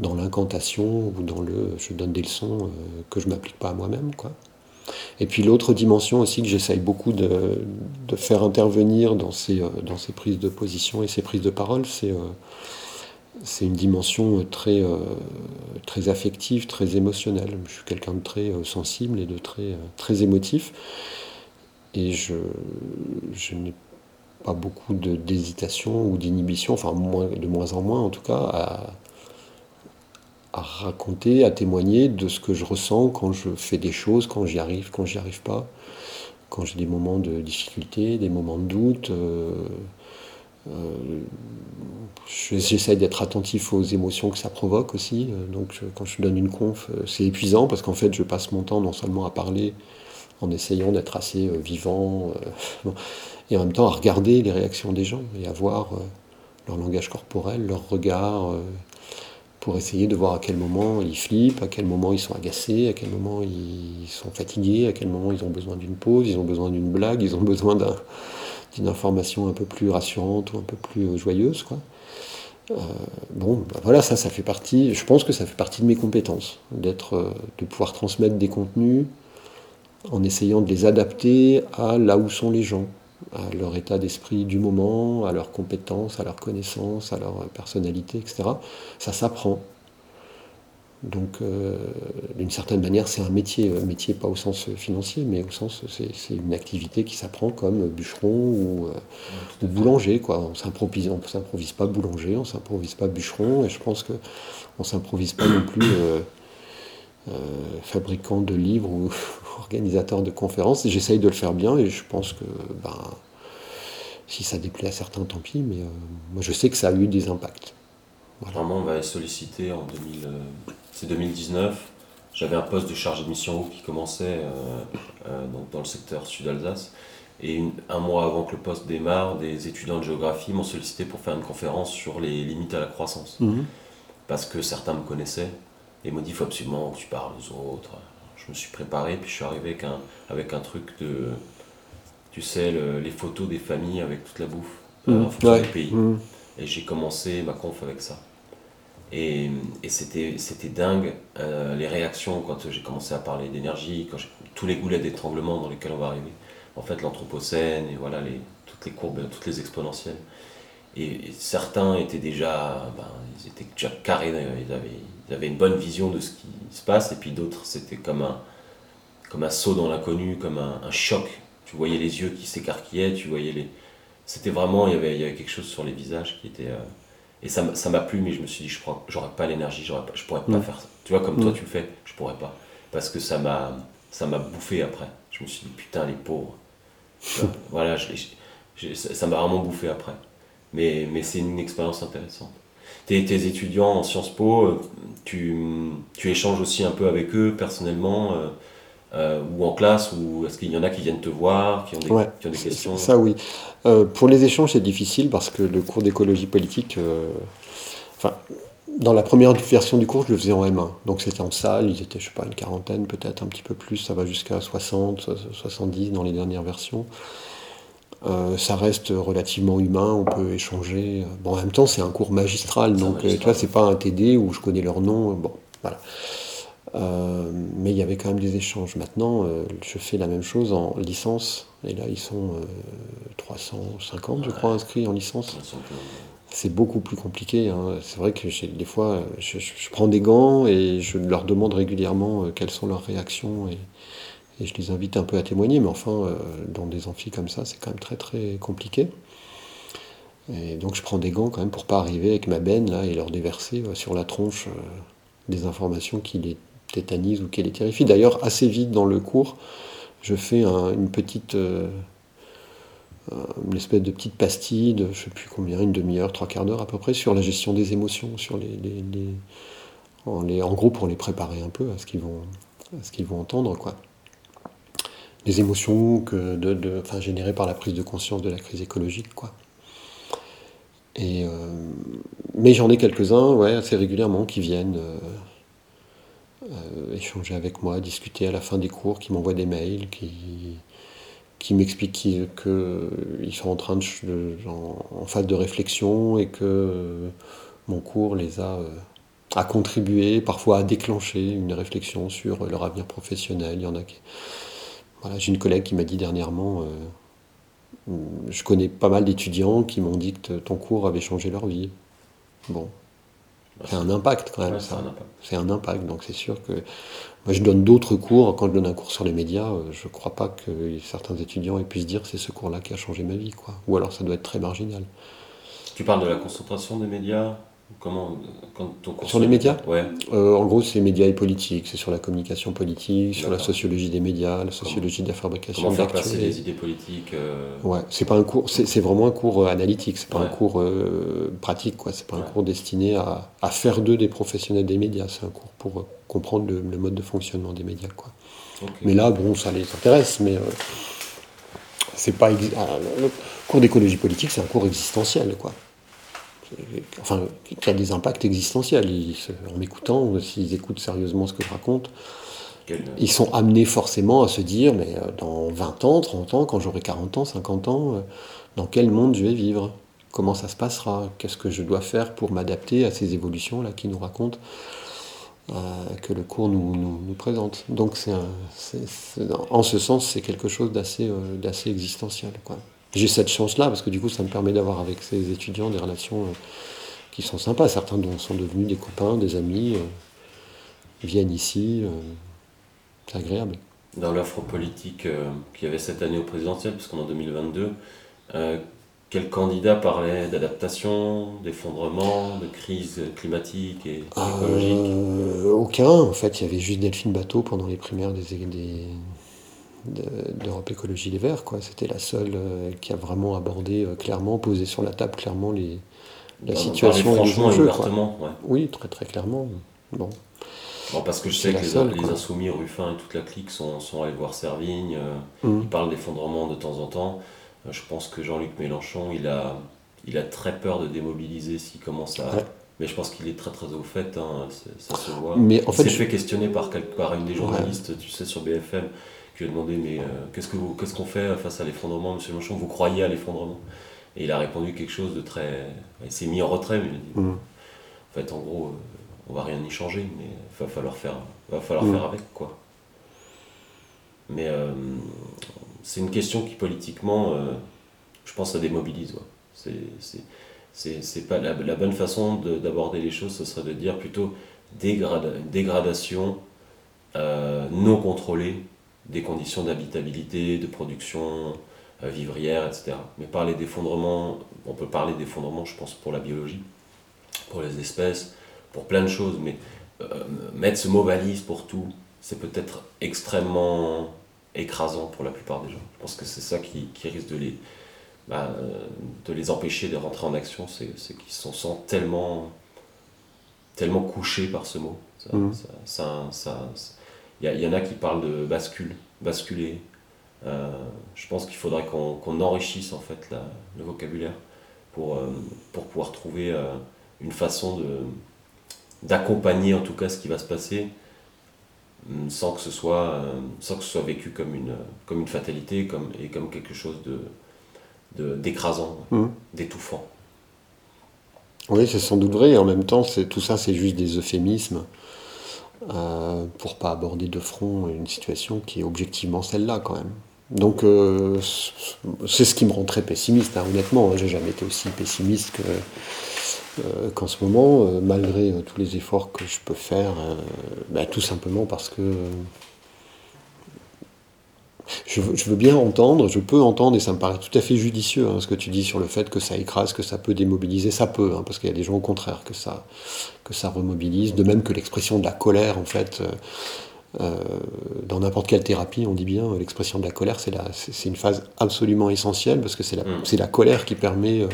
dans l'incantation ou dans le je donne des leçons euh, que je m'applique pas à moi-même, quoi. Et puis l'autre dimension aussi que j'essaye beaucoup de, faire intervenir dans ces, euh, dans ces prises de position et ces prises de parole, c'est euh, c'est une dimension très, très affective, très émotionnelle. Je suis quelqu'un de très sensible et de très, très émotif. Et je, je n'ai pas beaucoup d'hésitation ou d'inhibition, enfin de moins en moins en tout cas, à, à, raconter, à témoigner de ce que je ressens quand je fais des choses, quand j'y arrive, quand j'y arrive pas, quand j'ai des moments de difficulté, des moments de doute. Euh, euh, J'essaie d'être attentif aux émotions que ça provoque aussi. Donc quand je donne une conf, c'est épuisant parce qu'en fait je passe mon temps non seulement à parler, en essayant d'être assez euh, vivant, euh, et en même temps à regarder les réactions des gens et à voir euh, leur langage corporel, leur regard, pour essayer de voir à quel moment ils flippent, à quel moment ils sont agacés, à quel moment ils sont fatigués, à quel moment ils ont besoin d'une pause, ils ont besoin d'une blague, ils ont besoin d'une information un peu plus rassurante ou un peu plus joyeuse. Quoi. bon, bah voilà, ça, ça fait partie, je pense que ça fait partie de mes compétences, d'être, de pouvoir transmettre des contenus en essayant de les adapter à là où sont les gens, à leur état d'esprit du moment, à leurs compétences, à leurs connaissances, à leur personnalité, etc. Ça s'apprend. Donc, euh, d'une certaine manière, c'est un métier, un métier pas au sens financier, mais au sens, c'est une activité qui s'apprend comme bûcheron ou, euh, boulanger. Quoi. On s'improvise, on s'improvise pas boulanger, on s'improvise pas bûcheron, et je pense que on s'improvise pas non plus euh, fabricant de livres ou organisateur de conférences. J'essaye de le faire bien et je pense que ben, si ça déplaît à certains, tant pis, mais euh, moi je sais que ça a eu des impacts. Vraiment, on va solliciter en 2000, euh, c'est 2019. J'avais un poste de chargé de mission qui commençait donc dans le secteur sud-Alsace. Et un mois avant que le poste démarre, des étudiants de géographie m'ont sollicité pour faire une conférence sur les limites à la croissance. Mhm. Parce que certains me connaissaient, et m'a dit, il faut absolument que tu parles aux autres. Je me suis préparé, puis je suis arrivé avec un, avec un truc de, tu sais, les photos des familles avec toute la bouffe, mmh. en des pays. Mmh. Et j'ai commencé ma conf avec ça. Et, et c'était dingue, euh, les réactions quand j'ai commencé à parler d'énergie, quand tous les goulets d'étranglement dans lesquels on va arriver. En fait, l'anthropocène et voilà, les, toutes les courbes, toutes les exponentielles. Et, certains étaient déjà, ben, ils étaient déjà carrés, ils avaient, ils avaient une bonne vision de ce qui se passe, et puis d'autres, c'était comme un, comme un saut dans l'inconnu, comme un, choc. Tu voyais les yeux qui s'écarquillaient, tu voyais les. C'était vraiment, il y, avait, il y avait quelque chose sur les visages qui était. Euh, et ça, ça m'a plu, mais je me suis dit, je j'aurais pas l'énergie, je pourrais pas faire ça. Tu vois, comme toi tu le fais, je pourrais pas. Parce que ça m'a, bouffé après. Je me suis dit, putain, les pauvres. voilà, je, ça m'a vraiment bouffé après. Mais, mais c'est une expérience intéressante tes, étudiants en Sciences Po, euh, tu, tu, échanges aussi un peu avec eux personnellement euh, euh, ou en classe ou est-ce qu'il y en a qui viennent te voir, qui ont des, qui ont des questions Ça oui. pour les échanges c'est difficile parce que le cours d'écologie politique, enfin dans la première version du cours je le faisais en M1, donc c'était en salle, ils étaient je sais pas une quarantaine peut-être un petit peu plus, ça va jusqu'à 60, 70 dans les dernières versions. Euh, ça reste relativement humain, on peut échanger. Bon, en même temps, c'est un cours magistral, donc euh, tu vois, c'est pas un TD où je connais leur nom. Bon, voilà. Euh, mais il y avait quand même des échanges. Maintenant, euh, je fais la même chose en licence. Et là, ils sont 350, je crois, inscrits en licence. C'est beaucoup plus compliqué. hein. C'est vrai que des fois, je, prends des gants et je leur demande régulièrement euh, quelles sont leurs réactions. Et, et je les invite un peu à témoigner. Mais enfin, euh, dans des amphis comme ça, c'est quand même très très compliqué. Et donc je prends des gants quand même pour pas arriver avec ma benne là et leur déverser euh, sur la tronche euh, des informations qui les tétanisent ou qui les terrifient. D'ailleurs, assez vite dans le cours, je fais un- une petite, euh, euh, une espèce de petite pastille de je sais plus combien, une demi-heure, trois quarts d'heure à peu près, sur la gestion des émotions, sur les, en, les- gros pour les préparer un peu à ce qu'ils vont, à ce qu'ils vont entendre quoi. Les émotions que de- enfin, générées par la prise de conscience de la crise écologique quoi. Et, euh, mais j'en ai quelques-uns, ouais, assez régulièrement, qui viennent euh, euh, échanger avec moi, discuter à la fin des cours, qui m'envoient des mails, qui, qui m'expliquent qu'ils sont en train de, en phase de réflexion et que euh, mon cours les a, euh, a contribué, parfois à déclencher une réflexion sur leur avenir professionnel. Il y en a qui, voilà, j'ai une collègue qui m'a dit dernièrement. euh, je connais pas mal d'étudiants qui m'ont dit que ton cours avait changé leur vie. Bon, c'est un impact quand même, Ouais, c'est ça. un impact. C'est un impact, donc c'est sûr que moi je donne d'autres cours. Quand je donne un cours sur les médias, euh, je crois pas que certains étudiants aient pu se dire c'est ce cours-là qui a changé ma vie, quoi. Ou alors ça doit être très marginal. Tu parles de la concentration des médias? Comment quand Sur les médias Ouais. Euh, en gros, c'est médias et politique, c'est sur la communication politique, sur la sociologie des médias, la sociologie de la fabrication Comment faire passer les idées politiques euh, Ouais, c'est pas un cours, c'est vraiment un cours euh, analytique, c'est pas un cours euh, pratique, quoi. C'est pas un cours destiné à, à faire d'eux des professionnels des médias. C'est un cours pour comprendre le, le mode de fonctionnement des médias, quoi. Mais là, bon, ça les intéresse, mais c'est pas. ah, le cours d'écologie politique, c'est un cours existentiel, quoi. Enfin, qui a des impacts existentiels. Ils en m'écoutant, s'ils écoutent sérieusement ce que je raconte, Quel- ils sont amenés forcément à se dire, mais euh, dans 20 ans, 30 ans, quand j'aurai 40 ans, 50 ans, euh, dans quel monde je vais vivre? Comment ça se passera? Qu'est-ce que je dois faire pour m'adapter à ces évolutions-là qui nous racontent, euh, que le cours nous, nous- nous présente? Donc, c'est en ce sens, c'est quelque chose d'assez euh, d'assez existentiel. quoi. J'ai cette chance-là, parce que du coup, ça me permet d'avoir avec ces étudiants des relations euh, qui sont sympas. Certains sont devenus des copains, des amis, euh, viennent ici. euh, c'est agréable. Dans l'offre politique qu'il y avait cette année au présidentiel, puisqu'on est en 2022, euh, quel candidat parlait d'adaptation, d'effondrement, de crise climatique et écologique? Euh, aucun. En fait, il y avait juste Delphine Bateau pendant les primaires des, des- de- d'Europe Écologie Les Verts. Quoi. C'était la seule euh, qui a vraiment abordé euh, clairement, posé sur la table clairement les, la D'en situation et les enjeux. ouais. Oui, très très clairement. Bon. Bon, parce que je sais que les, seule, les quoi. insoumis, Ruffin et toute la clique sont, sont allés voir Servigne. euh, Mm. Ils parlent d'effondrement de temps en temps. Euh, Je pense que Jean-Luc Mélenchon, il a, il a très peur de démobiliser s'il commence à. Ouais. Mais je pense qu'il est très très au fait, hein, ça se voit. Mais en il fait, s'est je- fait questionner par une des journalistes, tu sais, sur BFM, qui lui a demandé Mais euh, qu'est-ce que vous- qu'est-ce qu'on fait face à l'effondrement, monsieur Mélenchon? Vous croyez à l'effondrement? Et il a répondu quelque chose de très. Il s'est mis en retrait, mais il a dit Mm. En fait, en gros, euh, on va rien y changer, mais il va falloir faire, va falloir Mm. faire avec, quoi. Mais euh, c'est une question qui, politiquement, euh, je pense, ça démobilise. ouais. C'est, c'est, c'est, c'est pas la, la bonne façon de- d'aborder les choses, ce serait de dire plutôt dégrada- dégradation non contrôlée des conditions d'habitabilité, de production euh, vivrière, etc. Mais parler d'effondrement, on peut parler d'effondrement, je pense, pour la biologie, pour les espèces, pour plein de choses, mais euh, mettre ce mot valise pour tout, c'est peut-être extrêmement écrasant pour la plupart des gens. Je pense que c'est ça qui, qui risque de les, bah, de les empêcher de rentrer en action, c'est qu'ils se sentent tellement, tellement couchés par ce mot. Ça, ça- ça- Il y, en a qui parlent de bascule, basculer. Euh, je pense qu'il faudrait qu'on enrichisse en fait la- le vocabulaire pour, euh, pour pouvoir trouver euh, une façon de d'accompagner en tout cas ce qui va se passer hum, sans que ce soit sans que ce soit vécu comme une comme une fatalité comme et comme quelque chose de de- d'écrasant Mm. d'étouffant Oui, c'est sans doute vrai. Et en même temps, tout ça, c'est juste des euphémismes euh, pour pas aborder de front une situation qui est objectivement celle-là quand même. Donc euh, c'est ce qui me rend très pessimiste, hein, honnêtement. Hein. J'ai jamais été aussi pessimiste euh, qu'en ce moment, malgré tous les efforts que je peux faire, bah, tout simplement parce que je veux, bien entendre, je peux entendre, et ça me paraît tout à fait judicieux, hein, ce que tu dis sur le fait que ça écrase, que ça peut démobiliser, ça peut, hein, parce qu'il y a des gens au contraire que ça, que ça remobilise, de même que l'expression de la colère, en fait, euh, euh, dans n'importe quelle thérapie, on dit bien, l'expression de la colère, c'est, une phase absolument essentielle, parce que c'est la, mm. la colère qui permet euh,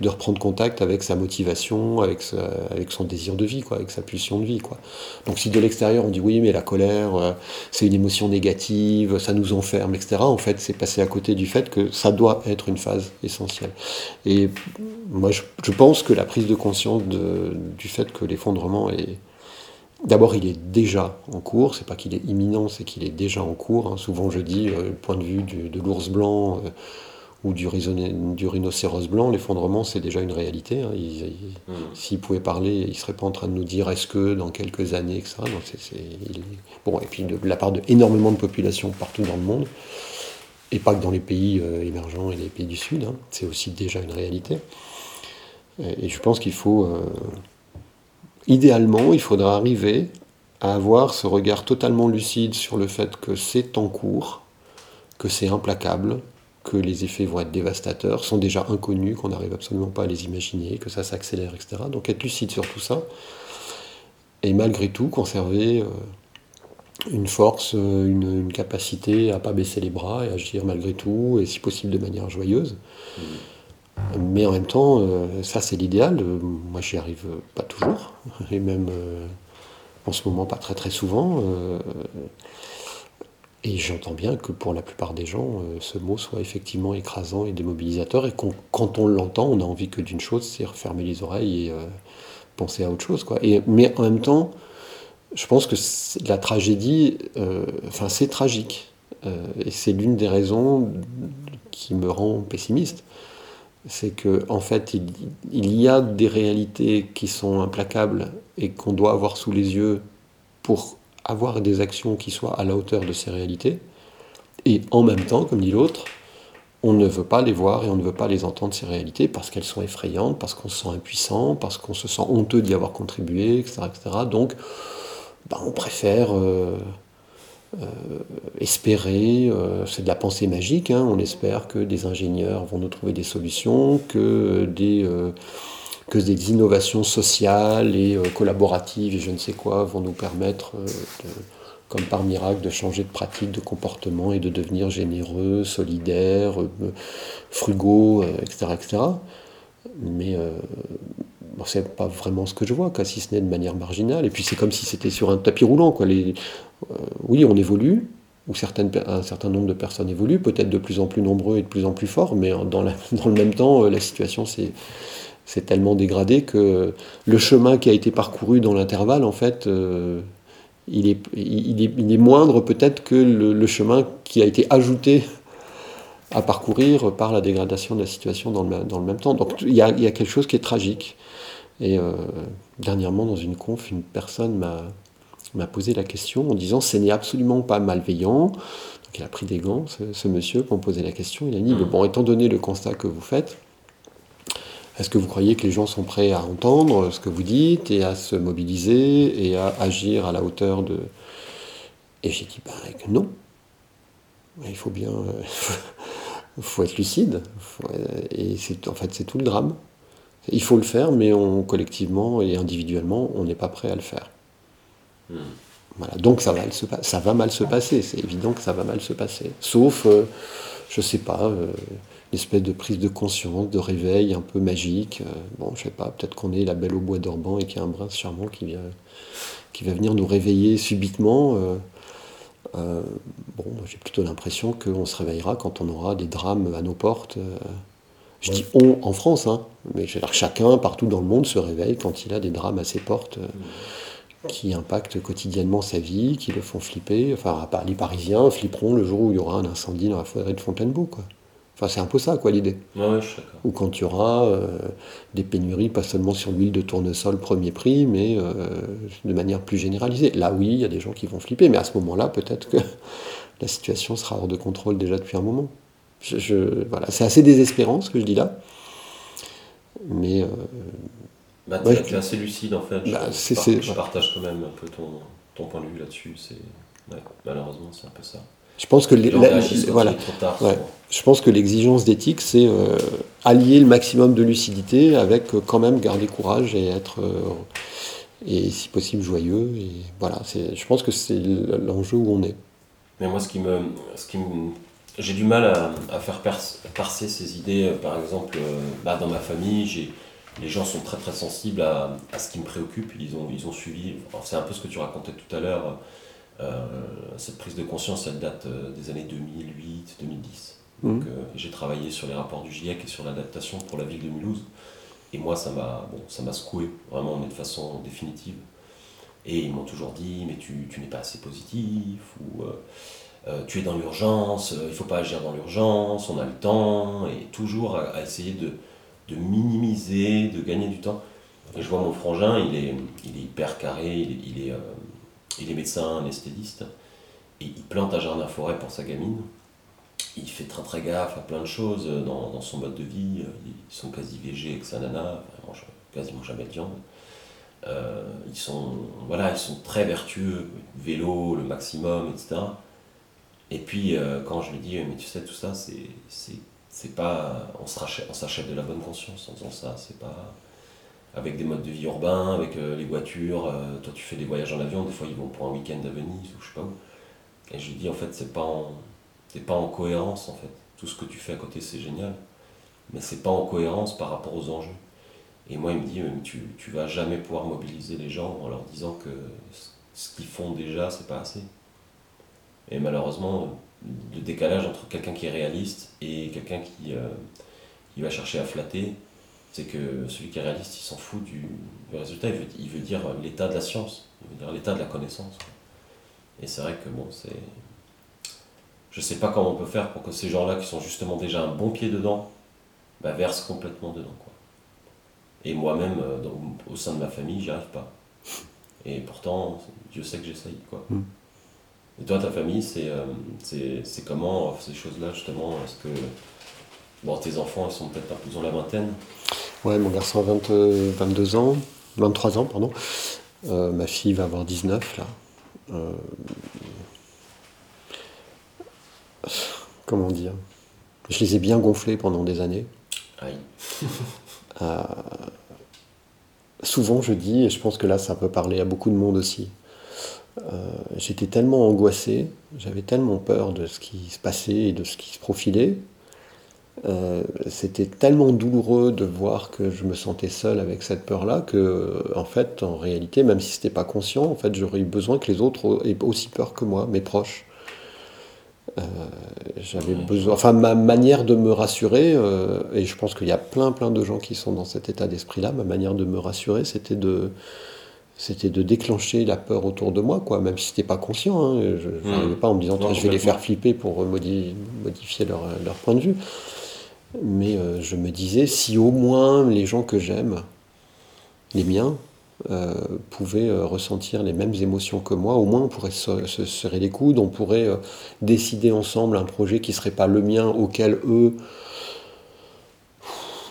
de reprendre contact avec sa motivation, avec, avec son désir de vie, quoi, avec sa pulsion de vie. Quoi. Donc si de l'extérieur on dit oui, mais la colère, euh, c'est une émotion négative, ça nous enferme, etc., en fait, c'est passé à côté du fait que ça doit être une phase essentielle. Et moi, je, je pense que la prise de conscience de, du fait que l'effondrement est D'abord, il est déjà en cours, c'est pas qu'il est imminent, c'est qu'il est déjà en cours. Hein. Souvent, je dis, euh, point de vue de l'ours blanc euh, ou du, du, rhinocéros blanc, l'effondrement, c'est déjà une réalité. Hein. Mmh. S'il pouvait parler, il serait pas en train de nous dire est-ce que dans quelques années, etc. Bon, et puis de, la part de énormément de populations partout dans le monde, et pas que dans les pays euh, émergents et les pays du Sud, hein. c'est aussi déjà une réalité. Et, et je pense qu'il faut idéalement, il faudra arriver à avoir ce regard totalement lucide sur le fait que c'est en cours, que c'est implacable, que les effets vont être dévastateurs, sont déjà inconnus, qu'on n'arrive absolument pas à les imaginer, que ça s'accélère, etc. Donc être lucide sur tout ça, et malgré tout conserver euh, une force, euh, une, capacité à pas baisser les bras et agir malgré tout, et si possible de manière joyeuse. Mmh. Mais en même temps, euh, ça c'est l'idéal. Euh, moi j'y arrive pas toujours, et même euh, en ce moment pas très très souvent. Et j'entends bien que pour la plupart des gens, ce mot soit effectivement écrasant et démobilisateur, et quand on l'entend, on a envie que d'une chose, c'est refermer les oreilles et penser à autre chose. Et, mais en même temps, je pense que la tragédie, enfin c'est tragique, et c'est l'une des raisons qui me rend pessimiste c'est que en fait il, y a des réalités qui sont implacables et qu'on doit avoir sous les yeux pour avoir des actions qui soient à la hauteur de ces réalités. Et en même temps comme dit l'autre on ne veut pas les voir et on ne veut pas les entendre ces réalités parce qu'elles sont effrayantes parce qu'on se sent impuissant parce qu'on se sent honteux d'y avoir contribué etc etc donc ben, on préfère euh, euh, espérer, euh, c'est de la pensée magique, hein. on espère que des ingénieurs vont nous trouver des solutions, que des, euh, que des innovations sociales et collaboratives et je ne sais quoi vont nous permettre, comme par miracle, de changer de pratique, de comportement et de devenir généreux, solidaires, frugaux, etc., etc. Mais bon, c'est pas vraiment ce que je vois, si ce n'est de manière marginale. Et puis c'est comme si c'était sur un tapis roulant. Quoi. Euh, oui, on évolue, ou un certain nombre de personnes évoluent, peut-être de plus en plus nombreux et de plus en plus forts, mais dans, le même temps, euh, la situation s'est tellement dégradée que le chemin qui a été parcouru dans l'intervalle, en fait, euh, il, est, moindre peut-être que le, chemin qui a été ajouté à parcourir par la dégradation de la situation dans le, même temps. Donc il y, a, quelque chose qui est tragique. Et dernièrement, dans une conf, une personne m'a m'a posé la question en disant ce n'est absolument pas malveillant. Donc il a pris des gants, ce, monsieur, pour me poser la question. Il a dit, mm. bon, étant donné le constat que vous faites, est-ce que vous croyez que les gens sont prêts à entendre ce que vous dites et à se mobiliser et à agir à la hauteur de... Et j'ai dit, bah, non. Il faut bien... Il faut être lucide. Et c'est, en fait, c'est tout le drame. Il faut le faire, mais on, collectivement et individuellement, on n'est pas prêt à le faire. Voilà, donc ça va, se, ça va mal se passer, c'est évident que ça va mal se passer. Sauf, euh, je sais pas, euh, une espèce de prise de conscience, de réveil un peu magique. Euh, bon, je sais pas, peut-être qu'on est la belle au bois dormant et qu'il y a un prince charmant qui, vient, qui va venir nous réveiller subitement. bon, j'ai plutôt l'impression qu'on se réveillera quand on aura des drames à nos portes. Je dis on en France, hein, mais chacun partout dans le monde se réveille quand il a des drames à ses portes qui impactent quotidiennement sa vie, qui le font flipper. Enfin, les Parisiens flipperont le jour où il y aura un incendie dans la forêt de Fontainebleau. Quoi. Enfin, c'est un peu ça, quoi, l'idée. Ouais. Ou quand tu auras euh, des pénuries, pas seulement sur l'huile de tournesol premier prix, mais euh, de manière plus généralisée. Là, oui, il y a des gens qui vont flipper, mais à ce moment-là, peut-être que la situation sera hors de contrôle déjà depuis un moment. Je, je- voilà, c'est assez désespérant ce que je dis là. Mais euh, Bah, Ouais, t'es assez lucide en fait. Je, Bah, je par- partage quand même un peu ton, ton point de vue là-dessus. C'est ouais, malheureusement c'est un peu ça. je pense que Les la- voilà, tard. Je pense que l'exigence d'éthique, c'est euh, allier le maximum de lucidité avec euh, quand même garder courage et être euh, et si possible joyeux. Et voilà, c'est, je pense que c'est l'enjeu où on est. Mais moi, ce qui me, ce qui me- j'ai du mal à, à faire passer ces idées. euh, Par exemple, euh, bah, dans ma famille, j'ai, les gens sont très très sensibles à, à ce qui me préoccupe. Ils ont, ils ont suivi. c'est un peu ce que tu racontais tout à l'heure. euh, cette prise de conscience, elle date des années 2008, 2010. Donc, Mhm. euh, j'ai travaillé sur les rapports du GIEC et sur l'adaptation pour la ville de Mulhouse. Et moi, ça m'a, bon, ça m'a secoué, vraiment, mais de façon définitive. Et ils m'ont toujours dit, mais tu, tu n'es pas assez positif, ou euh, euh, tu es dans l'urgence, euh, il ne faut pas agir dans l'urgence, on a le temps, et toujours à, essayer de, de minimiser, de gagner du temps. Et je vois mon frangin, il est, il est hyper carré, il est, il est, euh, il est médecin anesthésiste, et il plante un jardin-forêt pour sa gamine. Il fait très très gaffe à plein de choses dans, dans son mode de vie. Ils sont quasi végés avec sa nana, ils mangent quasiment jamais de viande. Ils, sont, voilà, ils sont très vertueux, vélo le maximum, etc. Et puis euh, quand je lui dis, mais tu sais, tout ça, c'est, c'est, c'est pas. On se rachète- on s'achète de la bonne conscience en faisant ça. C'est pas. Avec des modes de vie urbains, avec euh, les voitures. euh, toi, tu fais des voyages en avion, des fois, ils vont pour un week-end à Venise ou je sais pas où. Et je lui dis, en fait, c'est pas en, t'es pas en cohérence, en fait. Tout ce que tu fais à côté, c'est génial. Mais c'est pas en cohérence par rapport aux enjeux. Et moi, il me dit, tu, tu vas jamais pouvoir mobiliser les gens en leur disant que ce qu'ils font déjà, c'est pas assez. Et malheureusement, le décalage entre quelqu'un qui est réaliste et quelqu'un qui, euh, qui va chercher à flatter, c'est que celui qui est réaliste, il s'en fout du, résultat. Il veut, il veut dire l'état de la science, il veut dire l'état de la connaissance. Et c'est vrai que bon, c'est. Je sais pas comment on peut faire pour que ces gens-là qui sont justement déjà un bon pied dedans, bah, versent complètement dedans. Quoi. Et moi-même, euh, au sein de ma famille, j'y arrive pas. Et pourtant, Dieu sait que j'essaye. Quoi. Mm. Et toi, ta famille, c'est euh, c'est comment euh, ces choses-là, justement Est-ce que. Bon, tes enfants, ils sont peut-être un peu dans la vingtaine? Ouais, mon garçon a 20, euh, 22 ans, 23 ans, pardon. Euh, ma fille va avoir 19 là. Euh, Comment dire? Je les ai bien gonflés pendant des années. Aïe. Souvent, je dis, et je pense que là, ça peut parler à beaucoup de monde aussi. Euh, J'étais tellement angoissé, j'avais tellement peur de ce qui se passait et de ce qui se profilait. Euh, C'était tellement douloureux de voir que je me sentais seul avec cette peur-là que, en fait, en réalité, même si c'était pas conscient, en fait, j'aurais eu besoin que les autres aient aussi peur que moi, mes proches. Euh, J'avais besoin, enfin, ma manière de me rassurer, euh, et je pense qu'il y a plein, plein de gens qui sont dans cet état d'esprit-là. Ma manière de me rassurer, c'était de, c'était de déclencher la peur autour de moi, quoi, même si c'était pas conscient. Hein, je n'arrivais pas en me disant, Non, je vais les faire flipper pour modi- modifier leur, leur point de vue. Mais euh, je me disais, si au moins les gens que j'aime, les miens, euh, pouvaient euh, ressentir les mêmes émotions que moi, au moins on pourrait se, se serrer les coudes, on pourrait décider ensemble un projet qui serait pas le mien, auquel eux,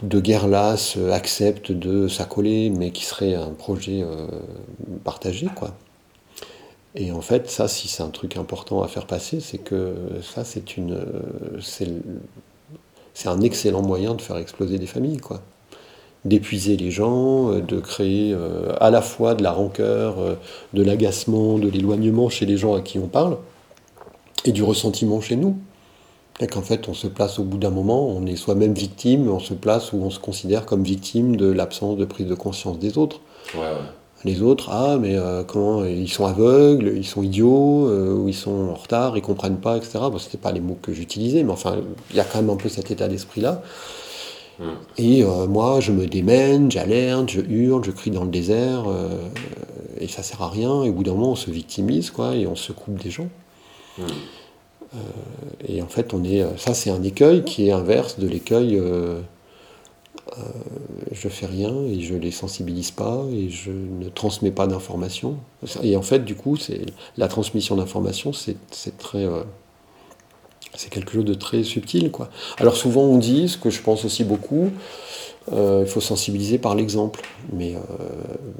de guerre lasse, euh, acceptent de s'accoler, mais qui serait un projet euh, partagé, quoi. Et en fait, ça, si c'est un truc important à faire passer, c'est que ça, c'est une, euh, c'est un excellent moyen de faire exploser des familles, quoi. D'épuiser les gens, de créer à la fois de la rancœur, de l'agacement, de l'éloignement chez les gens à qui on parle, et du ressentiment chez nous. Et qu'en fait, on se place au bout d'un moment, on est soi-même victime, on se place où on se considère comme victime de l'absence de prise de conscience des autres. Ouais, ouais. Les autres, ah, mais euh, comment ils sont aveugles, ils sont idiots, euh, ou ils sont en retard, ils comprennent pas, etc. Bon, c'était pas les mots que j'utilisais, mais enfin, il y a quand même un peu cet état d'esprit-là. Mm. Et euh, moi, je me démène, j'alerte, je hurle, je crie dans le désert, et ça sert à rien. Et au bout d'un moment, on se victimise, quoi, et on se coupe des gens. Mm. Et en fait, on est, ça c'est un écueil qui est inverse de l'écueil je fais rien et je les sensibilise pas et je ne transmets pas d'informations. Et en fait, du coup, c'est la transmission d'informations, c'est très c'est quelque chose de très subtil quoi. Alors souvent on dit ce que je pense aussi beaucoup, euh, il faut sensibiliser par l'exemple. Mais euh,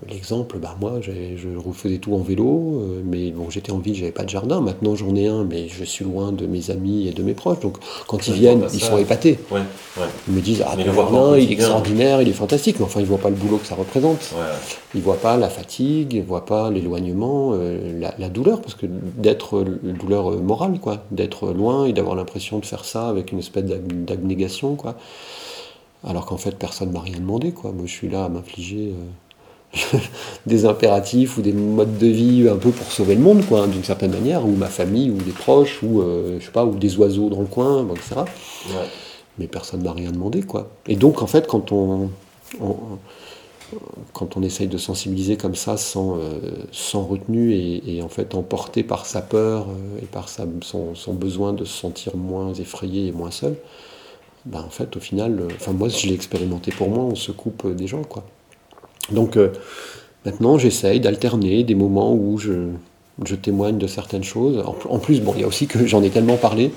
l'exemple, bah moi, je refaisais tout en vélo, euh, mais bon, j'étais en ville, j'avais pas de jardin. Maintenant, j'en ai un, mais je suis loin de mes amis et de mes proches. Donc, quand ils viennent, ils sont épatés. Ils me disent Ah, ton jardin, il est extraordinaire, il est fantastique. Mais enfin, ils voient pas le boulot que ça représente. Ils voient pas la fatigue, ils voient pas l'éloignement, la, douleur, parce que d'être douleur morale, quoi, d'être loin et d'avoir l'impression de faire ça avec une espèce d'abnégation, quoi alors qu'en fait personne m'a rien demandé quoi. Moi je suis là à m'infliger euh, des impératifs ou des modes de vie un peu pour sauver le monde quoi, d'une certaine manière, ou ma famille, ou des proches, ou euh, je sais pas, ou des oiseaux dans le coin, etc. Mais personne m'a rien demandé quoi. Et donc en fait quand on, quand on essaye de sensibiliser comme ça sans, euh, sans retenue et, en fait emporté par sa peur et par son, son, besoin de se sentir moins effrayé et moins seul, ben, en fait, au final, euh, enfin moi, je l'ai expérimenté pour moi, on se coupe euh, des gens, quoi. Donc euh, maintenant, j'essaye d'alterner des moments où je, je, témoigne de certaines choses. En, plus, bon, il y a aussi que j'en ai tellement parlé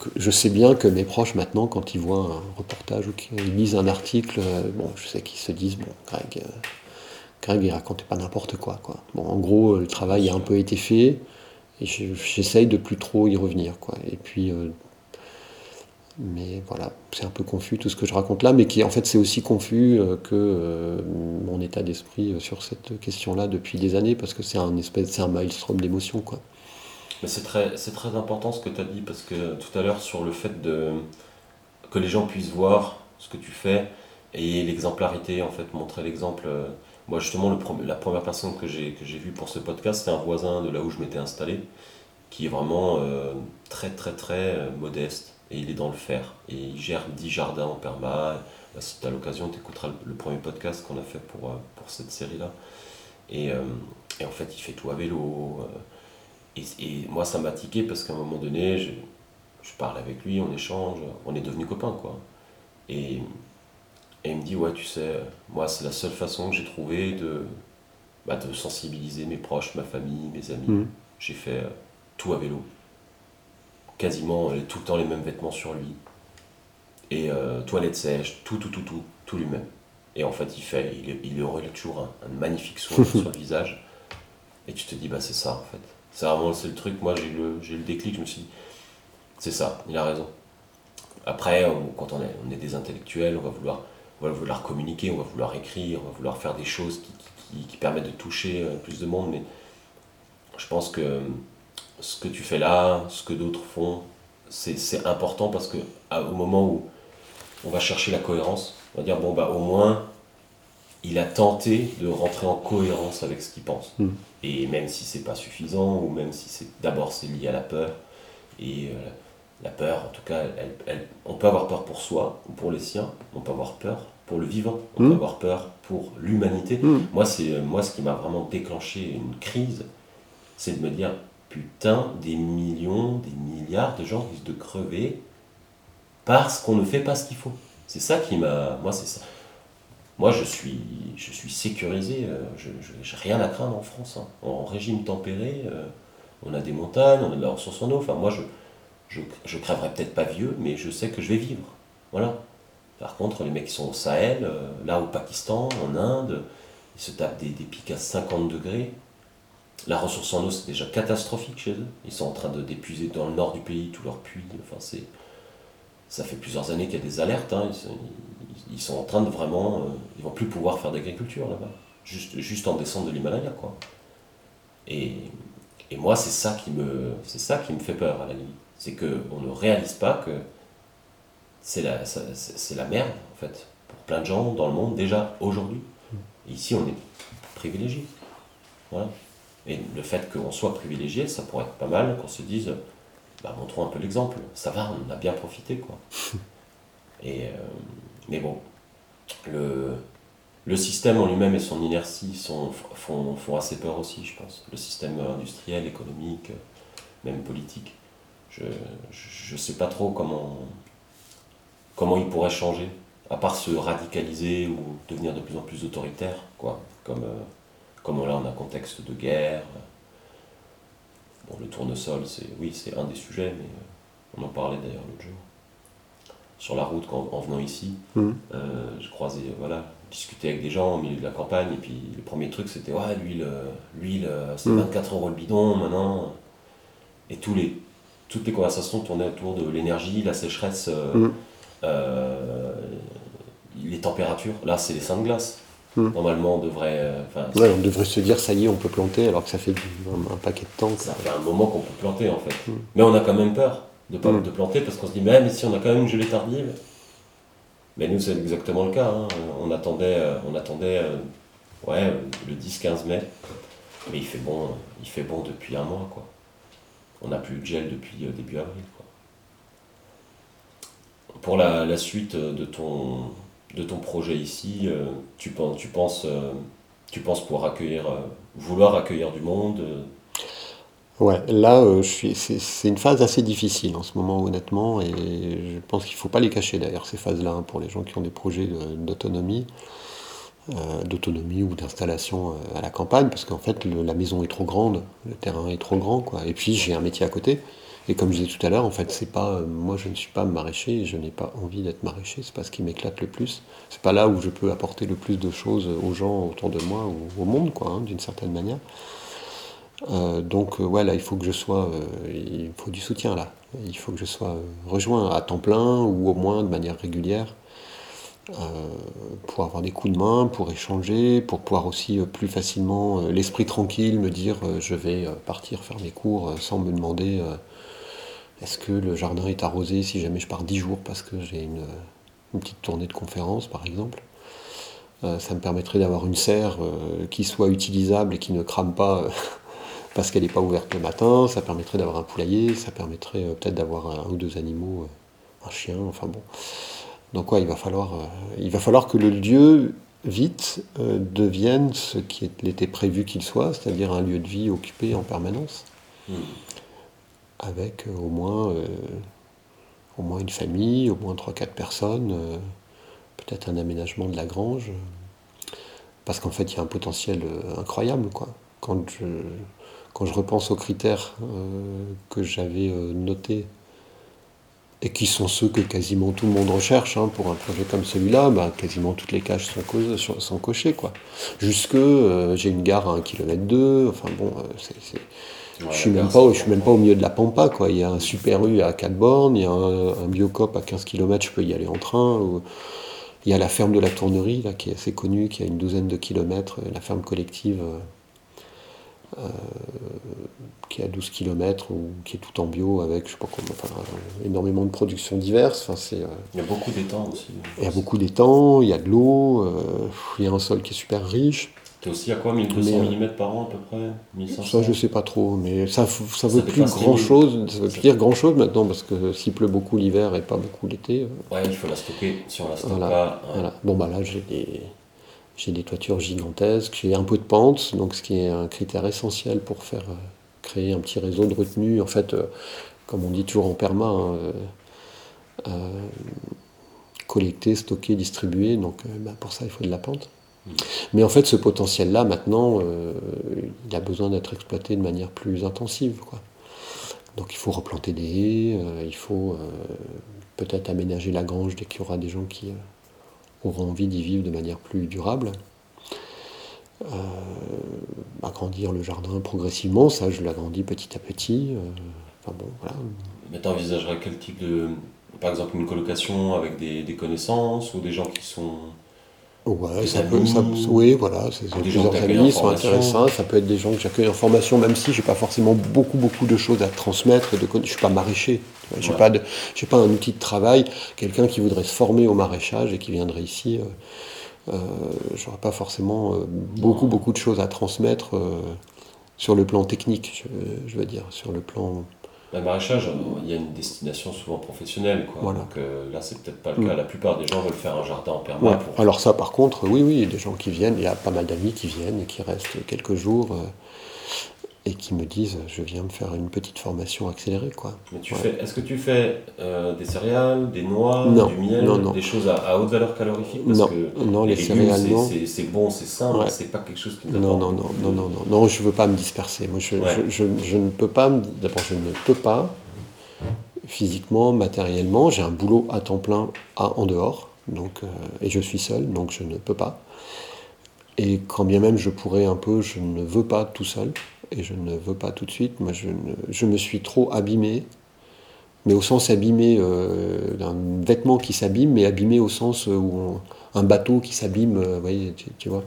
que je sais bien que mes proches maintenant, quand ils voient un reportage ou qu'ils lisent un article, bon, je sais qu'ils se disent, bon, Greg, Greg, il racontait pas n'importe quoi, quoi. Bon, en gros, le travail a un peu été fait et j'essaye de plus trop y revenir, quoi. Et puis mais voilà, c'est un peu confus tout ce que je raconte là, mais qui en fait c'est aussi confus euh, que euh, mon état d'esprit euh, sur cette question-là depuis des années, parce que c'est un espèce, c'est un maelstrom d'émotions quoi. Mais c'est très, c'est très important ce que tu as dit, parce que tout à l'heure sur le fait de que les gens puissent voir ce que tu fais et l'exemplarité en fait, montrer l'exemple. Moi justement, le, la première personne que j'ai que j'ai vue pour ce podcast, c'était un voisin de là où je m'étais installé, qui est vraiment très très très modeste et il est dans le fer. Et il gère 10 jardins en perma. Bah, si tu as l'occasion, tu écouteras le, premier podcast qu'on a fait pour, euh, pour cette série-là. Et, euh, et, en fait, il fait tout à vélo. Euh, et, et moi, ça m'a tiqué parce qu'à un moment donné, je, je, parle avec lui, on échange, on est devenus copains, quoi. Et, et il me dit, ouais, tu sais, moi, c'est la seule façon que j'ai trouvé de, bah, de sensibiliser mes proches, ma famille, mes amis. Mmh. J'ai fait tout à vélo quasiment euh, tout le temps les mêmes vêtements sur lui. Et euh, toilette sèche, tout, tout, tout, tout, tout lui-même. Et en fait, il fait, il, il aurait toujours un, magnifique sourire sur le visage. Et tu te dis, bah c'est ça en fait. C'est vraiment le truc. Moi, j'ai eu le, j'ai le déclic, je me suis dit, c'est ça, il a raison. Après, quand on est, on est des intellectuels, on va, vouloir, on va vouloir communiquer, on va vouloir écrire, on va vouloir faire des choses qui, qui, qui permettent de toucher euh, plus de monde. Mais je pense que ce que tu fais là, ce que d'autres font, c'est important parce que au moment où on va chercher la cohérence, on va dire bon bah au moins il a tenté de rentrer en cohérence avec ce qu'il pense. Mm. Et même si c'est pas suffisant, ou même si c'est d'abord c'est lié à la peur, et euh, la peur, en tout cas, elle, on peut avoir peur pour soi ou pour les siens, on peut avoir peur pour le vivant, on peut mm. avoir peur pour l'humanité. Mm. Moi, c'est moi ce qui m'a vraiment déclenché une crise, c'est de me dire putain, des millions, des milliards de gens risquent de crever parce qu'on ne fait pas ce qu'il faut. C'est ça qui m'a. Moi, c'est ça. Moi, je suis, je suis sécurisé. Euh, je n'ai rien à craindre en France. Hein. En régime tempéré, euh, on a des montagnes, on a de la ressource en eau. Enfin, moi, je, je, je crèverai peut-être pas vieux, mais je sais que je vais vivre. Voilà. Par contre, les mecs qui sont au Sahel, euh, là au Pakistan, en Inde, ils se tapent des, des pics à 50 degrés. La ressource en eau, c'est déjà catastrophique chez eux. Ils sont en train de d'épuiser dans le nord du pays tous leurs puits. Enfin, c'est, ça fait plusieurs années qu'il y a des alertes. Hein. Ils, sont en train de vraiment. Euh, ils vont plus pouvoir faire d'agriculture là-bas. Juste, juste en descente de l'Himalaya, quoi. Et, et moi, c'est ça, qui me, c'est ça qui me fait peur, à la limite. C'est qu'on ne réalise pas que c'est la, c'est la merde, en fait, pour plein de gens dans le monde, déjà, aujourd'hui. ici, on est privilégiés. Voilà. Et le fait qu'on soit privilégié, ça pourrait être pas mal qu'on se dise, bah, montrons un peu l'exemple. Ça va, on a bien profité, quoi. Et, euh, mais bon, le, le système en lui-même et son inertie sont, font, font, assez peur aussi, je pense. Le système industriel, économique, même politique. Je ne sais pas trop comment, comment il pourrait changer, à part se radicaliser ou devenir de plus en plus autoritaire, quoi. Comme, euh, comme là on a un contexte de guerre. Bon, le tournesol, c'est oui, c'est un des sujets, mais euh, on en parlait d'ailleurs l'autre jour. Sur la route, en venant ici, mmh. euh, je croisais, voilà, discuter avec des gens au milieu de la campagne, et puis le premier truc c'était Ouais, l'huile, l'huile c'est 24 mm. euros le bidon maintenant. Et tous les, toutes les conversations tournaient autour de l'énergie, la sécheresse, euh, mm. euh, les températures. Là, c'est les seins de glace. Mm. Normalement, on devrait. Euh, on devrait se dire ça y est, on peut planter, alors que ça fait un, paquet de temps. Ça fait un moment qu'on peut planter en fait. Mais on a quand même peur de, pas, de planter parce qu'on se dit Mais si on a quand même une gelée tardive. Mais nous, c'est exactement le cas. Hein. On attendait, euh, on attendait euh, ouais, le 10-15 mai. Mais il fait, bon, il fait bon depuis un mois. Quoi. On n'a plus de gel depuis début avril. Quoi. Pour la, la, suite de ton, de ton projet ici, tu penses, tu penses, tu penses pour accueillir, vouloir accueillir du monde Ouais, là, euh, c'est une phase assez difficile en ce moment, honnêtement, et je pense qu'il ne faut pas les cacher d'ailleurs, ces phases-là, hein, pour les gens qui ont des projets d'autonomie, euh, d'autonomie ou d'installation euh, à la campagne, parce qu'en fait, la maison est trop grande, le terrain est trop grand. Et puis, j'ai un métier à côté, et comme je disais tout à l'heure, en fait, c'est pas, moi, je ne suis pas maraîcher, et je n'ai pas envie d'être maraîcher, c'est pas ce qui m'éclate le plus. C'est pas là où je peux apporter le plus de choses aux gens autour de moi ou au monde, quoi, hein, d'une certaine manière. Euh, donc euh, il faut que je sois, euh, il faut du soutien là. Il faut que je sois rejoint à temps plein ou au moins de manière régulière pour avoir des coups de main, pour échanger, pour pouvoir aussi plus facilement, l'esprit tranquille, me dire je vais partir faire mes cours sans me demander est-ce que le jardin est arrosé si jamais je pars dix jours parce que j'ai une, petite tournée de conférences par exemple. ça me permettrait d'avoir une serre qui soit utilisable et qui ne crame pas parce qu'elle n'est pas ouverte le matin, ça permettrait d'avoir un poulailler, ça permettrait euh, peut-être d'avoir un, ou deux animaux, euh, un chien, enfin bon. Donc ouais, il va falloir, euh, il va falloir que le lieu vite devienne ce qui était prévu qu'il soit, c'est-à-dire un lieu de vie occupé en permanence, hmm. Avec au moins, au moins une famille, au moins 3-4 personnes, peut-être un aménagement de la grange, parce qu'en fait il y a un potentiel incroyable quoi. Quand je, quand je repense aux critères euh, que j'avais euh, notés, et qui sont ceux que quasiment tout le monde recherche hein, pour un projet comme celui-là, bah, quasiment toutes les caches sont, sont cochées. Quoi. Jusque euh, j'ai une gare à 1 km 2, enfin bon, c'est, je ne suis, même pas, suis même pas au milieu de la Pampa. Quoi. Il y a un super U à 4 bornes, il y a un, biocop à 15 km, je peux y aller en train. il y a la ferme de la Tournerie, là, qui est assez connue, qui a une douzaine de kilomètres, la ferme collective euh, qui est à 12 km ou qui est tout en bio avec je sais pas comment, énormément de productions diverses. Enfin, c'est, euh, il y a beaucoup d'étangs aussi. Il y a beaucoup d'étangs, il y a de l'eau, euh, il y a un sol qui est super riche. Tu es aussi à quoi 1200 mm par an à peu près? 1500 Ça je sais pas trop, mais ça ça veut plus grand chose, ça veut plus dire grand chose maintenant parce que s'il pleut beaucoup l'hiver et pas beaucoup l'été. Ouais, il faut la stocker si on la stocke pas. Voilà. Bon bah là j'ai des j'ai des toitures gigantesques, j'ai un peu de pente, donc ce qui est un critère essentiel pour faire euh, créer un petit réseau de retenue. En fait, euh, comme on dit toujours en perma, hein, euh, collecter, stocker, distribuer. Donc bah, pour ça, il faut de la pente. Mais en fait, ce potentiel-là, maintenant, il a besoin d'être exploité de manière plus intensive. Donc il faut replanter des haies, il faut peut-être aménager la grange dès qu'il y aura des gens qui auront envie d'y vivre de manière plus durable. Euh, agrandir le jardin progressivement, ça je l'agrandis petit à petit. Euh, enfin bon, voilà. Mais tu envisagerais quel type de. Par exemple, une colocation avec des connaissances ou des gens qui sont Ouais, ça peut, ça, oui, voilà, c'est plusieurs amis sont intéressants. Ça peut être des gens que j'accueille en formation, même si j'ai pas forcément beaucoup, beaucoup de choses à transmettre. De, je suis pas maraîcher. J'ai n'ai pas de, j'ai pas un outil de travail. Quelqu'un qui voudrait se former au maraîchage et qui viendrait ici, euh, euh, j'aurais pas forcément euh, beaucoup, beaucoup de choses à transmettre euh, sur le plan technique, je, je veux dire, sur le plan le maraîchage, il y a une destination souvent professionnelle. Quoi. Donc euh, là, c'est peut-être pas le cas. Mm. La plupart des gens veulent faire un jardin en permanence. Alors ça, par contre, oui, oui, il y a des gens qui viennent, il y a pas mal d'amis qui viennent et qui restent quelques jours. Euh, et qui me disent je viens me faire une petite formation accélérée quoi. Mais tu fais, est-ce que tu fais euh, des céréales, des noix, du miel, des choses à, haute valeur calorifique? Parce non, que non, les, céréales non. C'est bon, c'est sain, c'est pas quelque chose qui non, non, non, non, non, non, non, je veux pas me disperser. Moi, je, je, je, ne peux pas, d'abord, je ne peux pas physiquement, matériellement. J'ai un boulot à temps plein à, en dehors, donc euh, et je suis seul, donc je ne peux pas. Et quand bien même je pourrais un peu, je ne veux pas tout seul et je ne veux pas tout de suite. Moi, je, me suis trop abîmé, mais au sens abîmé euh, d'un vêtement qui s'abîme, mais abîmé au sens où un bateau qui s'abîme, euh, voyez, tu, vois.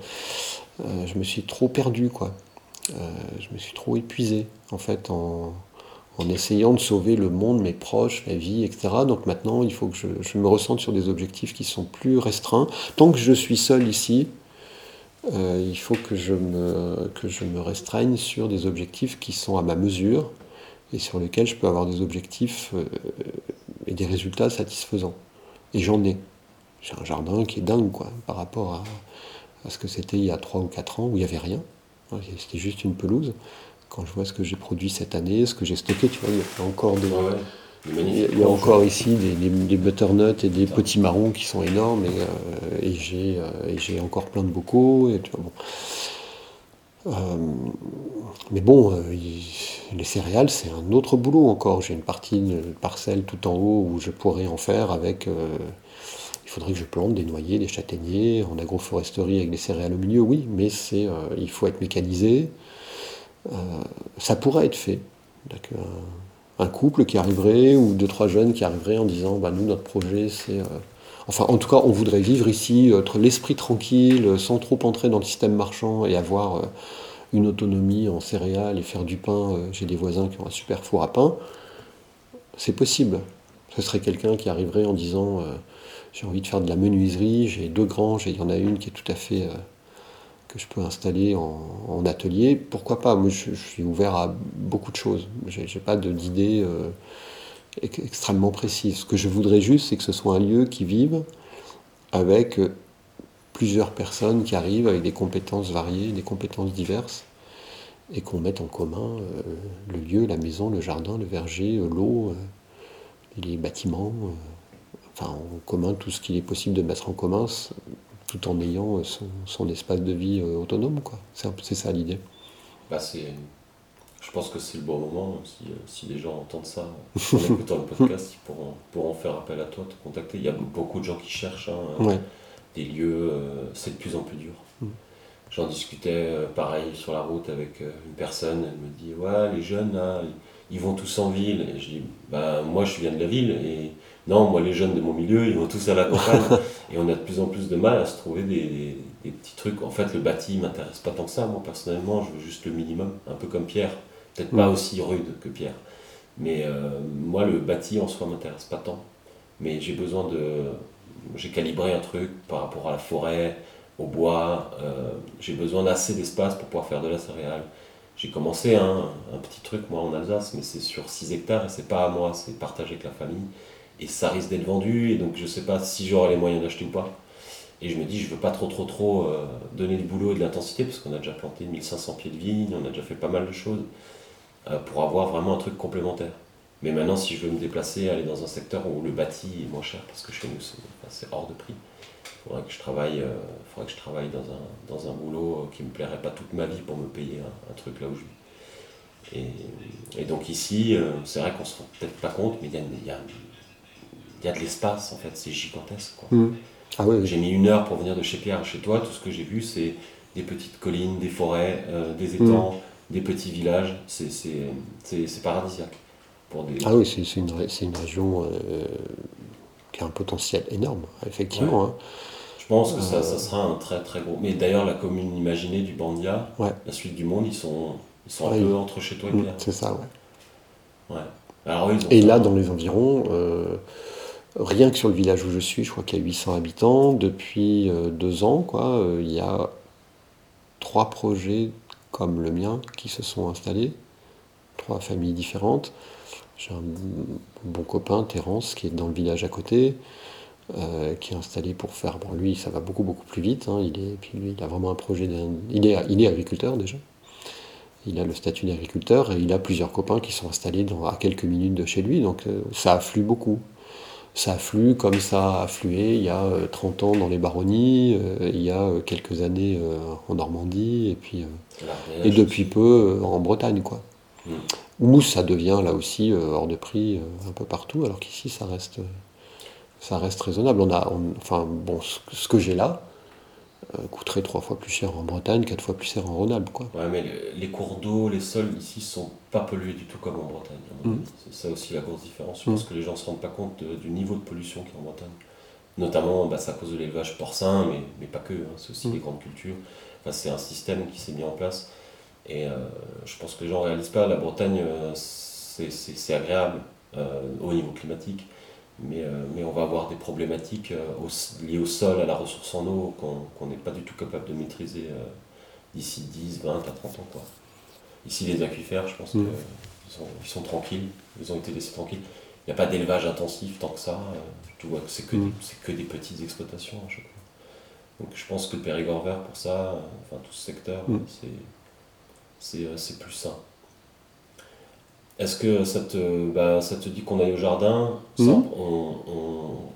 Euh, je me suis trop perdu, quoi. je me suis trop épuisé, en fait, en, essayant de sauver le monde, mes proches, la vie, etc. Donc maintenant, il faut que je me ressente sur des objectifs qui sont plus restreints. Tant que je suis seul ici, euh, il faut que je, me, que je me restreigne sur des objectifs qui sont à ma mesure et sur lesquels je peux avoir des objectifs euh, et des résultats satisfaisants. Et j'en ai. J'ai un jardin qui est dingue quoi, par rapport à, ce que c'était il y a 3 ou 4 ans où il n'y avait rien. C'était juste une pelouse. Quand je vois ce que j'ai produit cette année, ce que j'ai stocké, tu vois, il y a encore des, il y a encore ici des, butternuts et des petits marrons qui sont énormes et, euh, euh, j'ai encore plein de bocaux. Euh, mais bon, les céréales, c'est un autre boulot encore. J'ai une partie de parcelle tout en haut où je pourrais en faire avec. il faudrait que je plante des noyers, des châtaigniers en agroforesterie avec des céréales au milieu, oui, mais c'est, il faut être mécanisé. ça pourrait être fait. Un couple qui arriverait ou deux, trois jeunes qui arriveraient en disant bah, Nous, notre projet, c'est. Euh, enfin, en tout cas, on voudrait vivre ici, être l'esprit tranquille, sans trop entrer dans le système marchand et avoir euh, une autonomie en céréales et faire du pain. Euh, j'ai des voisins qui ont un super four à pain. C'est possible. Ce serait quelqu'un qui arriverait en disant J'ai envie de faire de la menuiserie, j'ai deux granges et il y en a une qui est tout à fait que je peux installer en, atelier, pourquoi pas? Moi, je, suis ouvert à beaucoup de choses. Je n'ai pas d'idée euh, extrêmement précise. Ce que je voudrais juste, c'est que ce soit un lieu qui vive avec euh, plusieurs personnes qui arrivent avec des compétences variées, des compétences diverses, et qu'on mette en commun euh, le lieu, la maison, le jardin, le verger, l'eau, les bâtiments, enfin en commun tout ce qu'il est possible de mettre en commun tout en ayant euh, son, espace de vie euh, autonome. Quoi. C'est, ça l'idée. Bah c'est, je pense que c'est le bon moment. Si, euh, si les gens entendent ça en écoutant le podcast, ils pourront, pourront, faire appel à toi, te contacter. Il y a beaucoup de gens qui cherchent hein, des lieux. c'est de plus en plus dur. Mm. J'en discutais pareil sur la route avec une personne. Elle me dit Ouais, les jeunes, là, ils vont tous en ville. Et je dis bah, Moi, je viens de la ville. Et non, moi, les jeunes de mon milieu, ils vont tous à la campagne. et on a de plus en plus de mal à se trouver des, petits trucs. En fait, le bâti m'intéresse pas tant que ça. Moi, personnellement, je veux juste le minimum, un peu comme Pierre. Peut-être pas aussi rude que Pierre. Mais euh, moi, le bâti en soi m'intéresse pas tant. Mais j'ai besoin de. J'ai calibré un truc par rapport à la forêt, au bois. Euh, j'ai besoin d'assez d'espace pour pouvoir faire de la céréale. J'ai commencé un, un, petit truc, moi, en Alsace, mais c'est sur 6 hectares et c'est pas à moi, c'est partagé avec la famille et ça risque d'être vendu, et donc je sais pas si j'aurai les moyens d'acheter ou pas. Et je me dis, je veux pas trop, trop, trop euh, donner du boulot et de l'intensité, parce qu'on a déjà planté 1500 pieds de vigne, on a déjà fait pas mal de choses, euh, pour avoir vraiment un truc complémentaire. Mais maintenant, si je veux me déplacer, aller dans un secteur où le bâti est moins cher, parce que chez nous, c'est hors de prix, il faudrait que je travaille, euh, je travaille dans, un, boulot qui me plairait pas toute ma vie pour me payer un, truc là où je vis. Et, et donc ici, c'est vrai qu'on se rend peut-être pas compte, mais il y a, il y a de l'espace en fait, c'est gigantesque. Mmh. Ah j'ai mis une heure pour venir de chez Pierre chez toi, tout ce que j'ai vu c'est des petites collines, des forêts, euh, des étangs, mmh. des petits villages, c'est paradisiaque. Pour des... Ah oui, c'est une, une, région euh, qui a un potentiel énorme, effectivement. Hein. Je pense que ça, ça, euh. sera un très très gros. Mais d'ailleurs, la commune imaginée du Bandia, la suite du monde, ils sont, ils sont un peu entre chez toi et mmh, Pierre. C'est ça, ouais. ouais. Alors, et là, dans les environs, Rien que sur le village où je suis, je crois qu'il y a 800 habitants. Depuis euh, deux ans, euh, il y a trois projets comme le mien qui se sont installés, trois familles différentes. J'ai un bon copain, Terence, qui est dans le village à côté, euh, qui est installé pour faire. Bon, lui, ça va beaucoup beaucoup plus vite. Il est, agriculteur déjà. il a le statut d'agriculteur et il a plusieurs copains qui sont installés à quelques minutes de chez lui, donc ça afflue beaucoup. Ça afflue comme ça a afflué il y a 30 ans dans les baronnies, il y a quelques années en Normandie, et puis et depuis peu en Bretagne. quoi. Mm. Où ça devient là aussi hors de prix un peu partout, alors qu'ici ça reste, ça reste raisonnable. On a, enfin, bon, ce que j'ai là, euh, coûterait trois fois plus cher en Bretagne, quatre fois plus cher en Rhône-Alpes. Quoi. Ouais, mais les cours d'eau, les sols ici sont pas pollués du tout comme en Bretagne. Mm. C'est ça aussi la grosse différence. Je pense mm. que les gens ne se rendent pas compte du niveau de pollution qu'il y a en Bretagne. Notamment, bah, c'est à cause de l'élevage porcin, mais, mais pas que. Hein. c'est aussi mm. les grandes cultures. Enfin, c'est un système qui s'est mis en place. Et euh, je pense que les gens ne réalisent pas. La Bretagne, euh, c'est agréable au niveau climatique. Euh, mais, on va avoir des problématiques euh, liées au sol, à la ressource en eau, qu'on n'est pas du tout capable de maîtriser euh, d'ici 10, 20 à 30 ans. Quoi. Ici, les aquifères, je pense mm. qu'ils sont, tranquilles, ils ont été laissés tranquilles. Il n'y a pas d'élevage intensif tant que ça. tu vois, c'est que, mm. que des petites exploitations. Je Donc je pense que le Périgord vert, pour ça, enfin tout ce secteur, mm. c'est plus sain. Est-ce que ça te, bah, ça te dit qu'on aille au jardin on,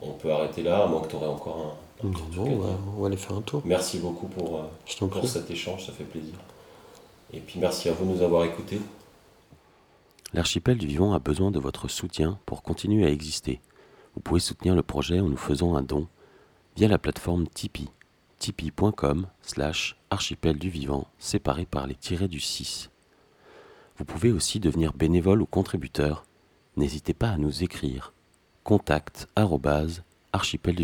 on, peut arrêter là, à moins que tu aurais encore un, un bon, on va aller faire un tour. Merci beaucoup pour, euh, pour cet échange, ça fait plaisir. Et puis merci à vous de nous avoir écoutés. L'archipel du vivant a besoin de votre soutien pour continuer à exister. Vous pouvez soutenir le projet en nous faisant un don via la plateforme Tipeee, tipeee.com slash archipel du vivant séparé par les tirets du 6. Vous pouvez aussi devenir bénévole ou contributeur. N'hésitez pas à nous écrire. contact archipel